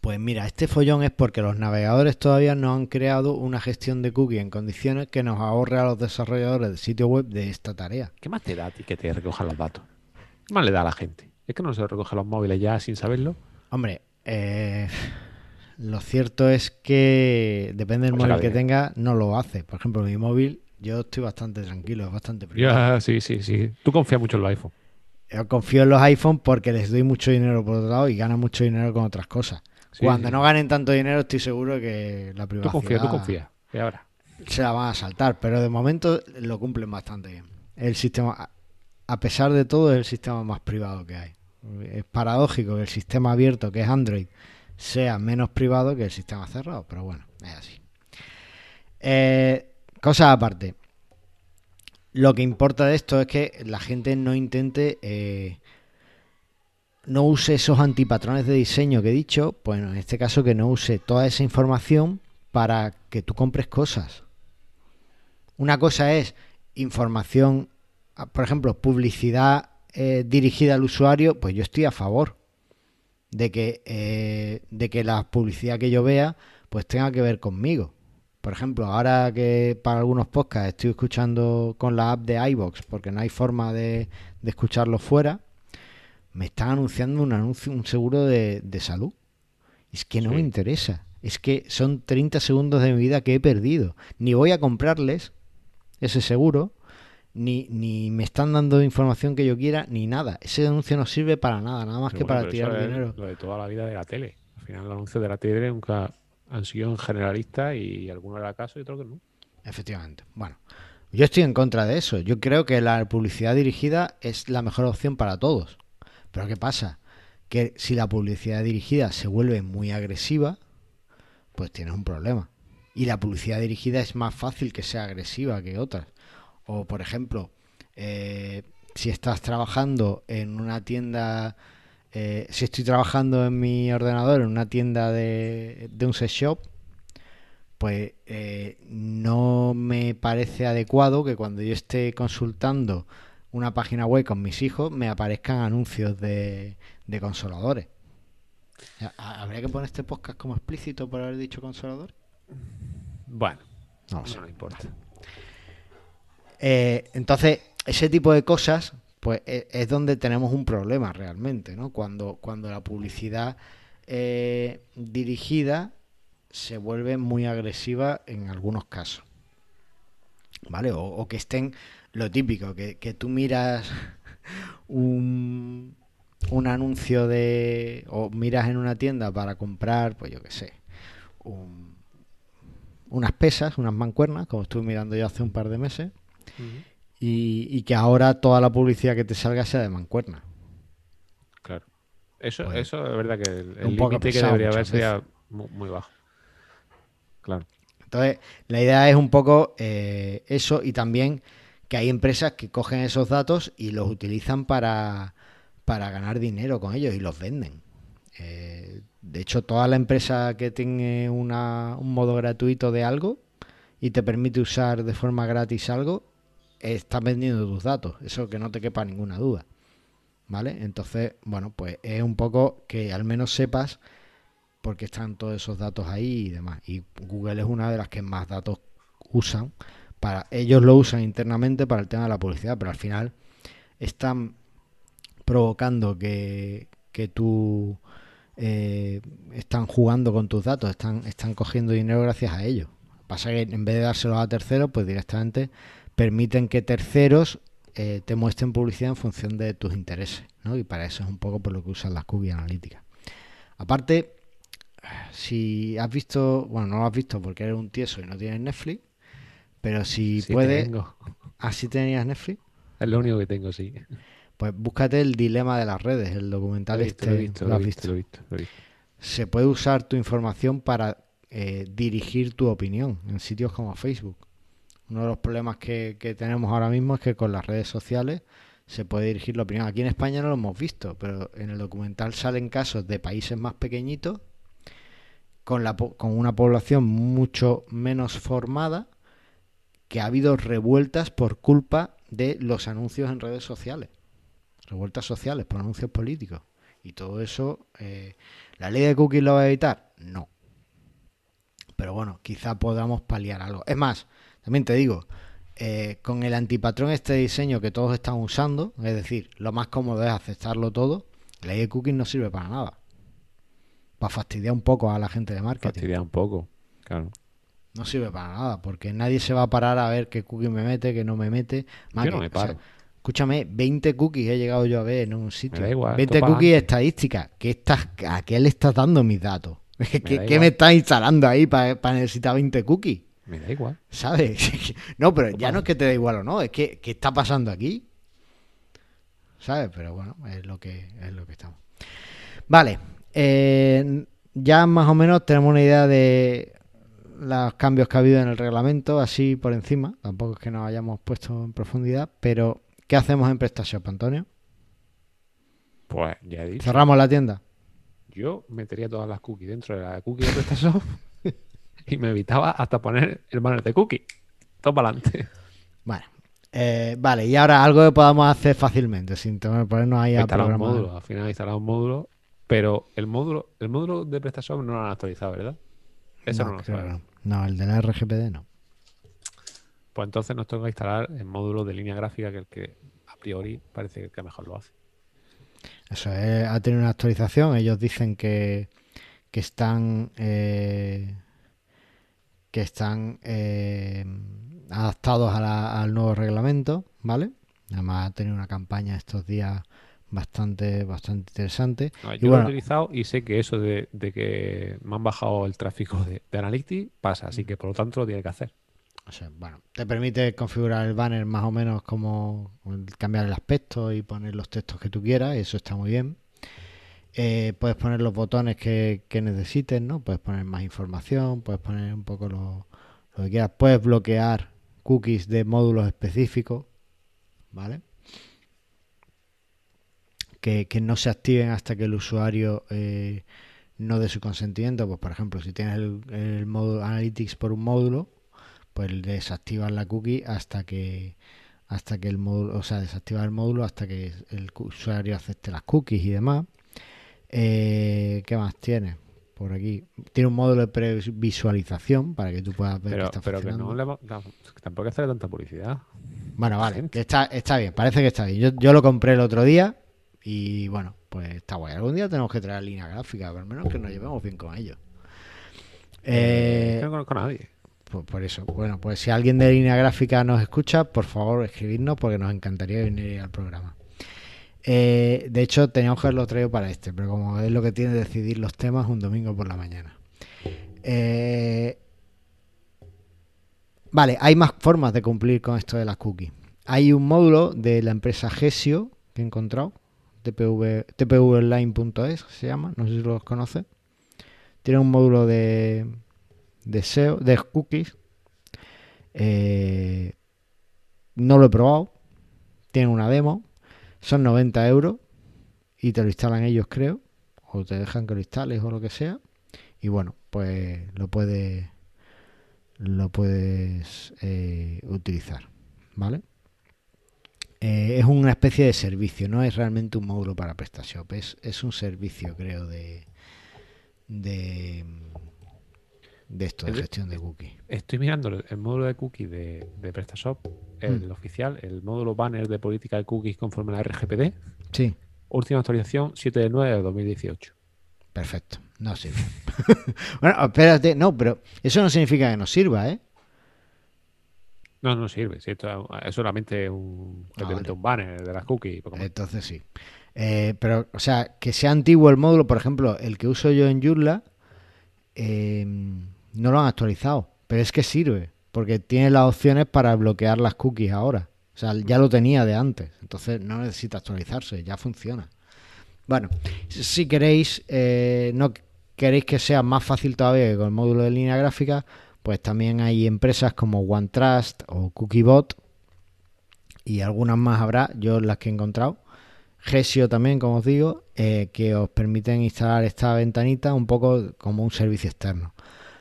Pues mira, este follón es porque los navegadores todavía no han creado una gestión de cookies en condiciones que nos ahorre a los desarrolladores de sitio web de esta tarea. ¿Qué más te da a ti que te recojan los datos? ¿Qué más le da a la gente? ¿Es que no se recoge los móviles ya sin saberlo? Hombre, eh, lo cierto es que depende del móvil que tenga, no lo hace. Por ejemplo, mi móvil yo estoy bastante tranquilo, es bastante privado. sí, sí, sí. Tú confías mucho en los iPhone. Yo confío en los iPhone porque les doy mucho dinero por otro lado y ganan mucho dinero con otras cosas. Cuando no ganen tanto dinero estoy seguro que la privacidad... Tú confías, tú confías. ¿Y ahora? Se la van a saltar, pero de momento lo cumplen bastante bien. El sistema, a pesar de todo, es el sistema más privado que hay. Es paradójico que el sistema abierto, que es Android, sea menos privado que el sistema cerrado, pero bueno, es así. Eh, Cosas aparte. Lo que importa de esto es que la gente no intente, eh, no use esos antipatrones de diseño que he dicho, bueno, en este caso que no use toda esa información para que tú compres cosas. Una cosa es información por ejemplo, publicidad eh, dirigida al usuario, pues yo estoy a favor de que, eh, de que la publicidad que yo vea pues tenga que ver conmigo. Por ejemplo, ahora que para algunos podcasts estoy escuchando con la app de iBox porque no hay forma de, de escucharlo fuera, me están anunciando un anuncio, un seguro de, salud. Es que no me interesa. Es que son 30 segundos de mi vida que he perdido. Ni voy a comprarles ese seguro, ni, ni me están dando información que yo quiera, ni nada. Ese anuncio no sirve para nada, nada más que para tirar dinero. Lo de toda la vida de la tele. Al final, los anuncios de la tele nunca han sido generalistas y algunos era caso y otros que no. Efectivamente. Bueno, yo estoy en contra de eso. Yo creo que la publicidad dirigida es la mejor opción para todos. Pero ¿qué pasa? Que si la publicidad dirigida se vuelve muy agresiva, pues tienes un problema. Y la publicidad dirigida es más fácil que sea agresiva que otras. O, por ejemplo, eh, si estás trabajando en una tienda, eh, si estoy trabajando en mi ordenador en una tienda de, de un sex shop, pues eh, no me parece adecuado que cuando yo esté consultando una página web con mis hijos me aparezcan anuncios de, de consoladores. ¿Habría que poner este podcast como explícito por haber dicho consolador? Bueno, no, eso no importa. Eh, entonces, ese tipo de cosas, pues e, es, donde tenemos un problema realmente, ¿no? Cuando, cuando la publicidad eh, dirigida se vuelve muy agresiva en algunos casos. ¿Vale? o que estén lo típico, que, que tú miras un, un, anuncio de. o miras en una tienda para comprar, pues yo qué sé, unas pesas, unas mancuernas, como estuve mirando yo hace un par de meses, y, que ahora toda la publicidad que te salga sea de mancuerna. Claro. Eso, pues, eso es verdad que el límite que debería haber sería muy, bajo. Claro. Entonces, la idea es un poco eh, eso y también que hay empresas que cogen esos datos y los utilizan para, ganar dinero con ellos y los venden. Eh, de hecho, toda la empresa que tiene una, un modo gratuito de algo y te permite usar de forma gratis algo, está vendiendo tus datos. Eso que no te quepa ninguna duda. ¿Vale? Entonces, bueno, pues es un poco que al menos sepas por qué están todos esos datos ahí y demás. Y Google es una de las que más datos usan para ellos lo usan internamente para el tema de la publicidad, pero al final están provocando que, que tú eh, están jugando con tus datos, están, están cogiendo dinero gracias a ellos. Pasa que en vez de dárselos a terceros, pues directamente permiten que terceros eh, te muestren publicidad en función de tus intereses, ¿no? Y para eso es un poco por lo que usan las cookies analíticas. Aparte, si has visto, bueno, no lo has visto porque eres un tieso y no tienes Netflix, pero si puedes. ¿Así tenías Netflix? Es lo único que tengo, sí. Pues búscate el dilema de las redes, el documental este. Lo he visto, lo, has visto? Se puede usar tu información para eh, dirigir tu opinión en sitios como Facebook. Uno de los problemas que, tenemos ahora mismo es que con las redes sociales se puede dirigir la opinión. Aquí en España no lo hemos visto, pero en el documental salen casos de países más pequeñitos con, la, con una población mucho menos formada que ha habido revueltas por culpa de los anuncios en redes sociales. Revueltas sociales por anuncios políticos. Y todo eso, eh, ¿la ley de cookies lo va a evitar? No. Pero bueno, quizá podamos paliar algo. Es más, también te digo, eh, con el antipatrón este diseño que todos están usando, es decir, lo más cómodo es aceptarlo todo, la ley de cookies no sirve para nada. Para fastidiar un poco a la gente de marketing. Fastidiar un poco, claro no sirve para nada, porque nadie se va a parar a ver qué cookie me mete, qué no me mete. yo no me paro. escúchame, 20 cookies he llegado yo a ver en un sitio. 20 cookies estadísticas. ¿Qué estás, ¿A qué le estás dando mis datos? ¿Qué, me estás instalando ahí para, necesitar 20 cookies? Me da igual. ¿Sabes? no, pero ya no es que te da igual o no, es que ¿qué está pasando aquí? ¿Sabes? Pero bueno, es lo que, es lo que estamos. Vale. Eh, ya más o menos tenemos una idea de los cambios que ha habido en el reglamento, así por encima. Tampoco es que nos hayamos puesto en profundidad, pero ¿qué hacemos en PrestaShop, Antonio? Pues ya he dicho. ¿Cerramos la tienda? Yo metería todas las cookies dentro de la cookie de PrestaShop y me evitaba hasta poner el banner de cookie. Todo para adelante. Bueno, Eh, vale, y ahora algo que podamos hacer fácilmente, sin tener- ponernos ahí a Instalar un módulo, al final instalar un módulo, pero el módulo, el módulo de PrestaShop no lo han actualizado, ¿verdad? Eso no, lo creo sabemos. que no. No, el de la RGPD no. Pues entonces nos toca instalar el módulo de línea gráfica, que el que a priori parece que mejor lo hace. Eso es, ha tenido una actualización. Ellos dicen que, que están eh, que están eh, adaptados a la- al nuevo reglamento, ¿vale? Además ha tenido una campaña estos días bastante bastante interesante. No, Y yo lo he utilizado y sé que eso de, de que me han bajado el tráfico de, de Analytics pasa, así que por lo tanto lo tiene que hacer. O sea, bueno, te permite configurar el banner más o menos como cambiar el aspecto y poner los textos que tú quieras, y eso está muy bien. Eh, puedes poner los botones que, que necesites, ¿no? Puedes poner más información, puedes poner un poco lo, lo que quieras. Puedes bloquear cookies de módulos específicos, ¿vale? Que, que no se activen hasta que el usuario eh, no dé su consentimiento. Pues, por ejemplo, si tienes el, el módulo Analytics por un módulo, pues desactivas la cookie hasta que hasta que el módulo, o sea, desactivar el módulo hasta que el usuario acepte las cookies y demás. Eh, ¿Qué más tiene? Por aquí. Tiene un módulo de previsualización para que tú puedas ver que Pero, está pero que funcionando. no le no, tampoco tanta publicidad. Bueno, vale, que está, está bien, parece que está bien. Yo, yo lo compré el otro día y bueno, pues está guay. Algún día tenemos que traer línea gráfica, pero al menos que nos llevemos bien con ellos. Eh, Eh, no conozco a nadie. Pues por eso. Bueno, pues si alguien de línea gráfica nos escucha, por favor escribirnos porque nos encantaría venir al programa. Eh, de hecho, teníamos que haberlo traído para este, pero como es lo que tiene decidir los temas un domingo por la mañana. Eh, vale, hay más formas de cumplir con esto de las cookies. Hay un módulo de la empresa Gesio que he encontrado, TPV, tpvonline.es se llama, no sé si los conoces. Tiene un módulo de, SEO, de cookies. Eh, no lo he probado. Tiene una demo. Son 90 euros. Y te lo instalan ellos, creo. O te dejan que lo instales o lo que sea. Y bueno, pues lo puedes. Lo puedes eh, utilizar. ¿Vale? Eh, es una especie de servicio, no es realmente un módulo para PrestaShop, es, es un servicio, creo, de, de, de esto, de El- gestión de cookies. Estoy mirando el, el módulo de cookies de, de PrestaShop, el Mm. oficial, el módulo banner de política de cookies conforme a la RGPD. Sí, Última actualización 7 de 9 de 2018. perfecto, no sirve. bueno, espérate, no, pero eso no significa que no sirva, ¿eh? No, no sirve. si esto es solamente un, Ah, vale. un banner de las cookies. Entonces sí. Eh, pero, o sea, que sea antiguo el módulo, por ejemplo, el que uso yo en Joomla, eh, no lo han actualizado, pero es que sirve, porque tiene las opciones para bloquear las cookies ahora. O sea, ya lo tenía de antes, entonces no necesita actualizarse, ya funciona. Bueno, si queréis, eh, no queréis que sea más fácil todavía que con el módulo de línea gráfica, pues también hay empresas como OneTrust o CookieBot y algunas más habrá, yo las que he encontrado. Gesio también, como os digo, eh, que os permiten instalar esta ventanita un poco como un servicio externo.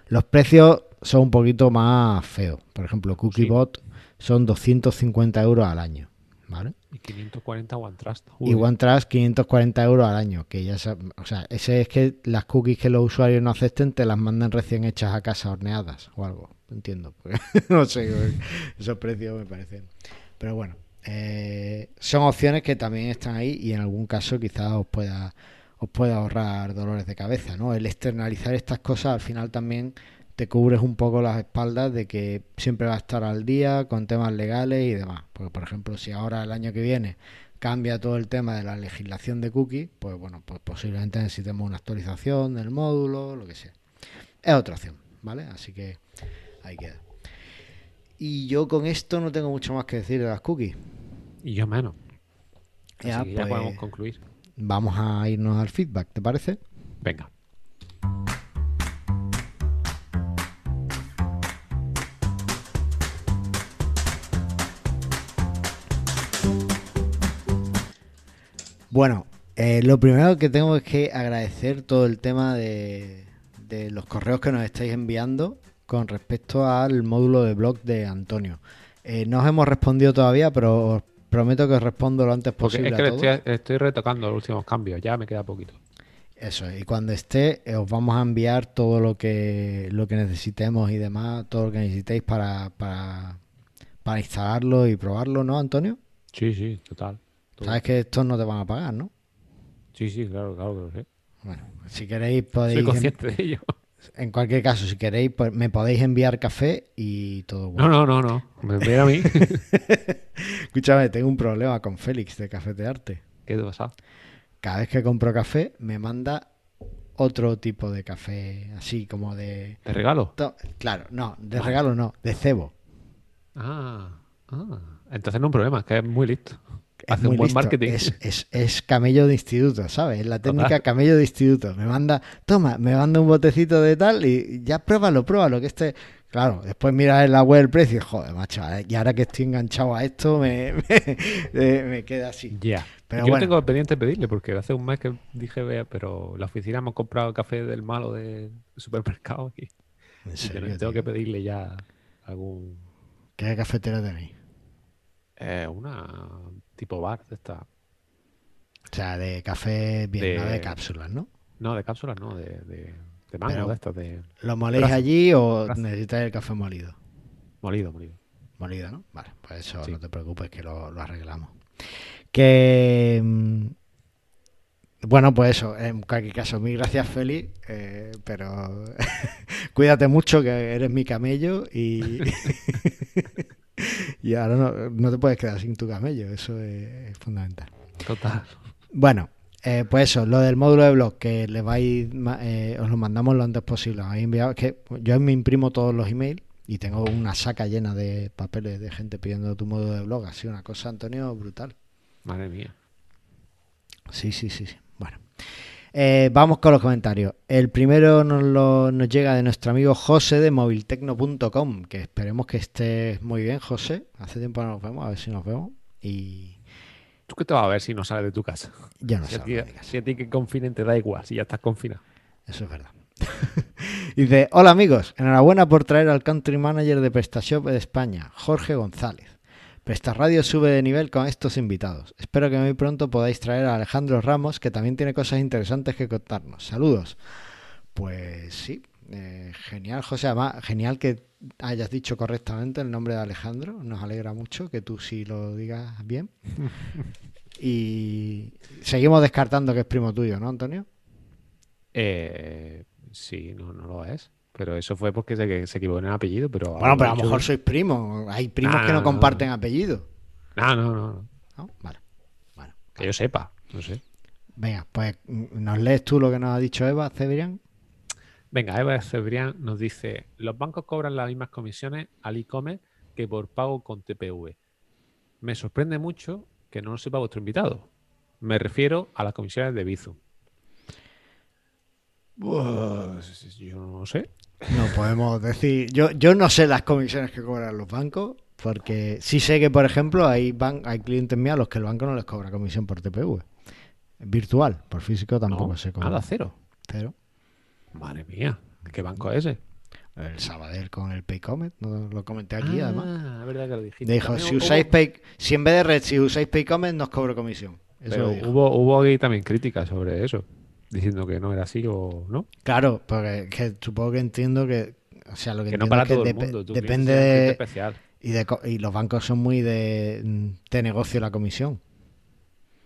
Los precios son un poquito más feos. Por ejemplo, CookieBot son 250 euros al año. ¿Vale? Y 540 OneTrust. Y. OneTrust 540 euros al año. Que ya sa- o sea, ese es que las cookies que los usuarios no acepten te las mandan recién hechas a casa horneadas o algo. Entiendo. no sé, esos precios me parecen. Pero bueno, eh, son opciones que también están ahí y en algún caso quizás os pueda os pueda ahorrar dolores de cabeza, ¿no? El externalizar estas cosas al final también te cubres un poco las espaldas de que siempre va a estar al día con temas legales y demás. Porque, por ejemplo, si ahora el año que viene cambia todo el tema de la legislación de cookies, pues bueno, pues posiblemente necesitemos una actualización del módulo, lo que sea. Es otra opción, ¿vale? Así que ahí queda. Y yo con esto no tengo mucho más que decir de las cookies. Y yo menos. Ya, Así que ya pues, podemos concluir. Vamos a irnos al feedback, ¿te parece? Venga. Bueno, eh, lo primero que tengo es que agradecer todo el tema de, de los correos que nos estáis enviando con respecto al módulo de blog de Antonio. Eh, no os hemos respondido todavía, pero os prometo que os respondo lo antes Porque posible. es que a le todos. estoy, estoy retocando los últimos cambios, ya me queda poquito. Eso, y cuando esté, eh, os vamos a enviar todo lo que, lo que necesitemos y demás, todo lo que necesitéis para, para, para instalarlo y probarlo, ¿no, Antonio? Sí, sí, total. Todo. Sabes que estos no te van a pagar, ¿no? Sí, sí, claro, claro que lo sé. Bueno, si queréis podéis... Soy consciente de ello. En cualquier caso, si queréis, pues me podéis enviar café y todo bueno. No, no, no, no. Me envía a mí. Escúchame, tengo un problema con Félix de Cafetearte. ¿Qué te pasa? Cada vez que compro café, me manda otro tipo de café, así como de... ¿Te regalo? Claro, no, de regalo no, de cebo. Ah, ah. Entonces no es un problema, es que es muy listo. Hace un buen listo. marketing. Es, es- es camello de instituto, ¿sabes? Es la técnica Total. camello de instituto. Me manda, toma, me manda un botecito de tal y ya pruébalo, pruébalo, que este... Claro, después miras en la web el precio y joder, macho, eh, y ahora que estoy enganchado a esto me, me, queda así. Ya. Pero Yo bueno. tengo pendiente pedirle porque hace un mes que dije, vea, pero la oficina hemos comprado café del malo del supermercado y, En serio, tengo tengo tío. que pedirle ya algún... ¿Qué cafetera tenéis? eh, una tipo bar de esta. O sea, de café bien, no de De- cápsulas, ¿no? No, de cápsulas, no, de, de, de mango, Pero- de estas, de ¿Lo moléis allí o Brazo. necesitáis el café molido? molido, molido. Molido, ¿no? Vale, pues eso Sí. no te preocupes que lo, lo arreglamos. Que... mm, Bueno, pues eso, en cualquier caso, mil gracias Félix, eh, pero cuídate mucho que eres mi camello y, y ahora no, no te puedes quedar sin tu camello, eso es, es fundamental. Total. Bueno, eh, pues eso, lo del módulo de blog que le vais, eh, os lo mandamos lo antes posible. Os habéis enviado, que yo me imprimo todos los emails y tengo una saca llena de papeles de gente pidiendo tu módulo de blog. Así una cosa, Antonio, brutal. Madre mía. Sí, sí, sí, sí. Bueno. Eh, vamos con los comentarios. El primero nos, lo- nos llega de nuestro amigo José de moviltecno.com, que esperemos que estés muy bien, José. Hace tiempo no nos vemos, a ver si nos vemos. Y ¿Tú qué te vas a ver si no sales de tu casa? yo no Si a, si a ti que confinen te da igual, si ya estás confinado. Eso es verdad. Dice, hola amigos, enhorabuena por traer al country manager de PrestaShop de España, Jorge González. PrestaRadio sube de nivel con estos invitados. Espero que muy pronto podáis traer a Alejandro Ramos, que también tiene cosas interesantes que contarnos. Saludos. Pues sí, eh, genial, José. Además, genial que hayas dicho correctamente el nombre de Alejandro. Nos alegra mucho que tú sí lo digas bien. Y seguimos descartando que es primo tuyo, ¿no, Antonio? Eh, sí, no, no lo es. Pero eso fue porque se, se equivocó en el apellido. Pero Bueno, pero a lo mejor sois primos. Hay primos que no no, comparten apellido. No, no, no, no. ¿no? Vale. Bueno, Que yo sepa, no sé. venga, pues mm, nos lees tú lo que nos ha dicho Eva, Cebrián. Venga, Eva Cebrián nos dice: Los bancos cobran las mismas comisiones al e-commerce que por pago con TPV. Me sorprende mucho que no lo sepa vuestro invitado. Me refiero a las comisiones de Bizum. Pues yo no sé. No podemos decir. Yo, yo no sé las comisiones que cobran los bancos, porque sí sé que, por ejemplo, hay, ban- hay clientes míos a los que el banco no les cobra comisión por TPV. Virtual, por físico tampoco No, se cobra. nada, cero. Cero. Madre mía, ¿qué banco es ese? El Sabadell con el Paycomet, no lo comenté aquí además. Ah, es verdad que lo dijiste. Dijo, si hubo- usáis Pay, si en vez de red, si usáis Paycomet, nos cobro comisión. Eso pero hubo, hubo aquí también críticas sobre eso, diciendo que no era así o no. Claro, porque que supongo que entiendo que, o sea, lo que, Que no para es que todo el mundo. depende de, especial. y de y los bancos son muy de, mm, de negocio la comisión.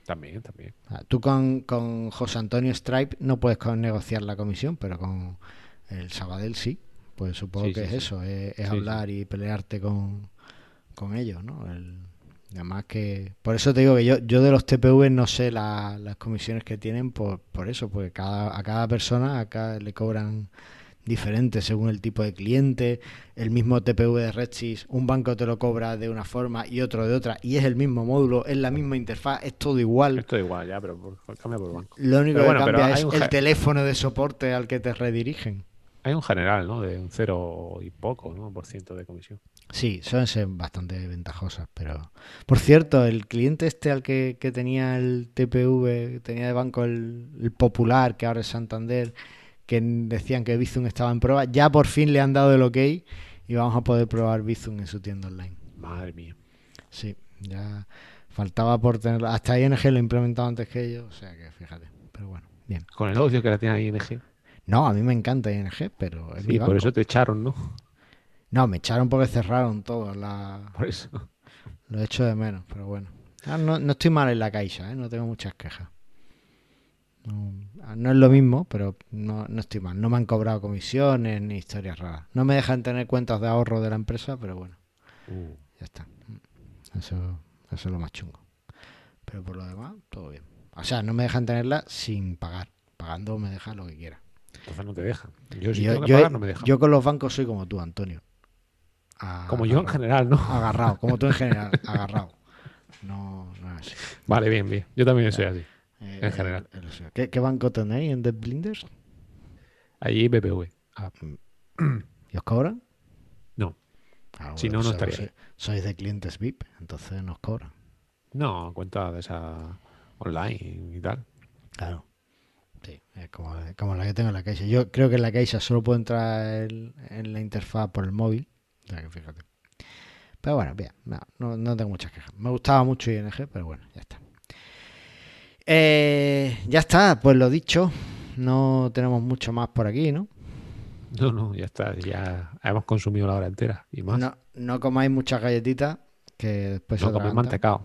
También, también. Tú con, con José Antonio Stripe no puedes con- negociar la comisión, pero con el Sabadell sí. Pues supongo Sí, que sí, es sí. eso, es, es hablar y pelearte con, con ellos, ¿no? El- además que, por eso te digo que yo, yo de los TPV no sé la- las comisiones que tienen por, por eso, porque cada, a cada persona acá le cobran diferente según el tipo de cliente, el mismo TPV de Redsys, un banco te lo cobra de una forma y otro de otra, y es el mismo módulo, es la misma interfaz, es todo igual. Es igual ya, pero por, cambia por banco. Lo único Pero que bueno, cambia es el teléfono de soporte al que te redirigen. Hay un general, ¿no? De un cero y poco, ¿no? Por ciento de comisión. Sí, suelen ser bastante ventajosas, pero... Por cierto, el cliente este al que, que tenía el TPV, que tenía de banco el, el Popular, que ahora es Santander, que decían que Bizum estaba en prueba, ya por fin le han dado el ok y vamos a poder probar Bizum en su tienda online. Madre mía. Sí, ya faltaba por tener. Hasta ING lo he implementado antes que ellos, o sea que fíjate. Pero bueno, bien. Con el odio que la tiene ING. No, a mí me encanta ING, pero es mi Sí, por banco. eso te echaron, ¿no? No, me echaron porque cerraron todo. La... Por eso. Lo echo de menos, pero bueno. Ah, no, no estoy mal en la caixa, ¿eh? no tengo muchas quejas. No, ah, no es lo mismo, pero no, no estoy mal. No me han cobrado comisiones ni historias raras. No me dejan tener cuentas de ahorro de la empresa, pero bueno, Uh, ya está. Eso, eso es lo más chungo. Pero por lo demás, todo bien. O sea, no me dejan tenerla sin pagar. Pagando me dejan lo que quiera. entonces no te dejan. Yo si yo, tengo que yo- pagar no me dejan. yo con los bancos soy como tú, Antonio. Como yo en general, ¿no? Agarrado, como tú en general, agarrado. No, no es así. Vale, bien, bien. Yo también soy así. Eh, En general. el- el- ¿Qué, qué banco tenéis en The Blinders? Allí BBV. Ah, ¿Y os cobran? no. Ah, Si no, no estaría sois- Sois de clientes VIP, entonces nos cobran. No, cuenta de esa online y tal. Claro. Sí, es como, como la que tengo en la Caixa. Yo creo que en la Caixa solo puedo entrar el- en la interfaz por el móvil. O sea que fíjate. Pero bueno, bien, no, no, no tengo muchas quejas. Me gustaba mucho ING, pero bueno, ya está. Eh, ya está, pues lo dicho. No tenemos mucho más por aquí, ¿no? No, no, ya está. Ya hemos consumido la hora entera y más. No, No, no comáis muchas galletitas que después se comer atragantan. mantecado.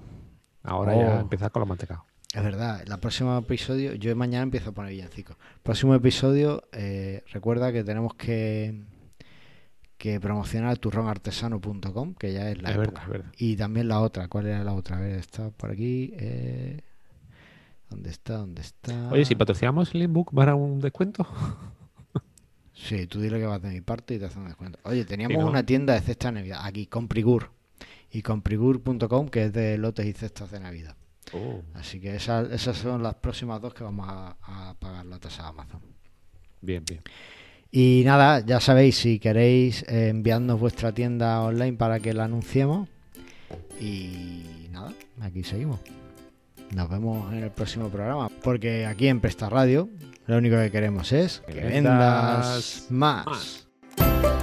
Ahora ya Oh. empezar con los mantecados. Es verdad, el próximo episodio, yo mañana empiezo a poner villancicos. Próximo episodio, eh, recuerda que tenemos que, que promocionar turronartesano.com, que ya es la Es época. verdad, es verdad. Y también la otra, ¿cuál era la otra? A ver, está por aquí. eh, ¿Dónde está? ¿Dónde está? Oye, si patrocinamos el ebook para un descuento. Sí, tú dile que vas de mi parte y te hacen un descuento. Oye, teníamos Sí, ¿no? una tienda de cestas de Navidad, aquí, Comprigur. Y comprigur.com, que es de lotes y cestas de Navidad. Oh, Así que esas, esas son las próximas dos que vamos a, a pagar la tasa de Amazon. bien, bien. Y nada, ya sabéis, si queréis eh, enviadnos vuestra tienda online para que la anunciemos. Y nada, aquí seguimos. Nos vemos en el próximo programa. Porque aquí en Presta Radio, lo único que queremos es que, vendas vendas más. más.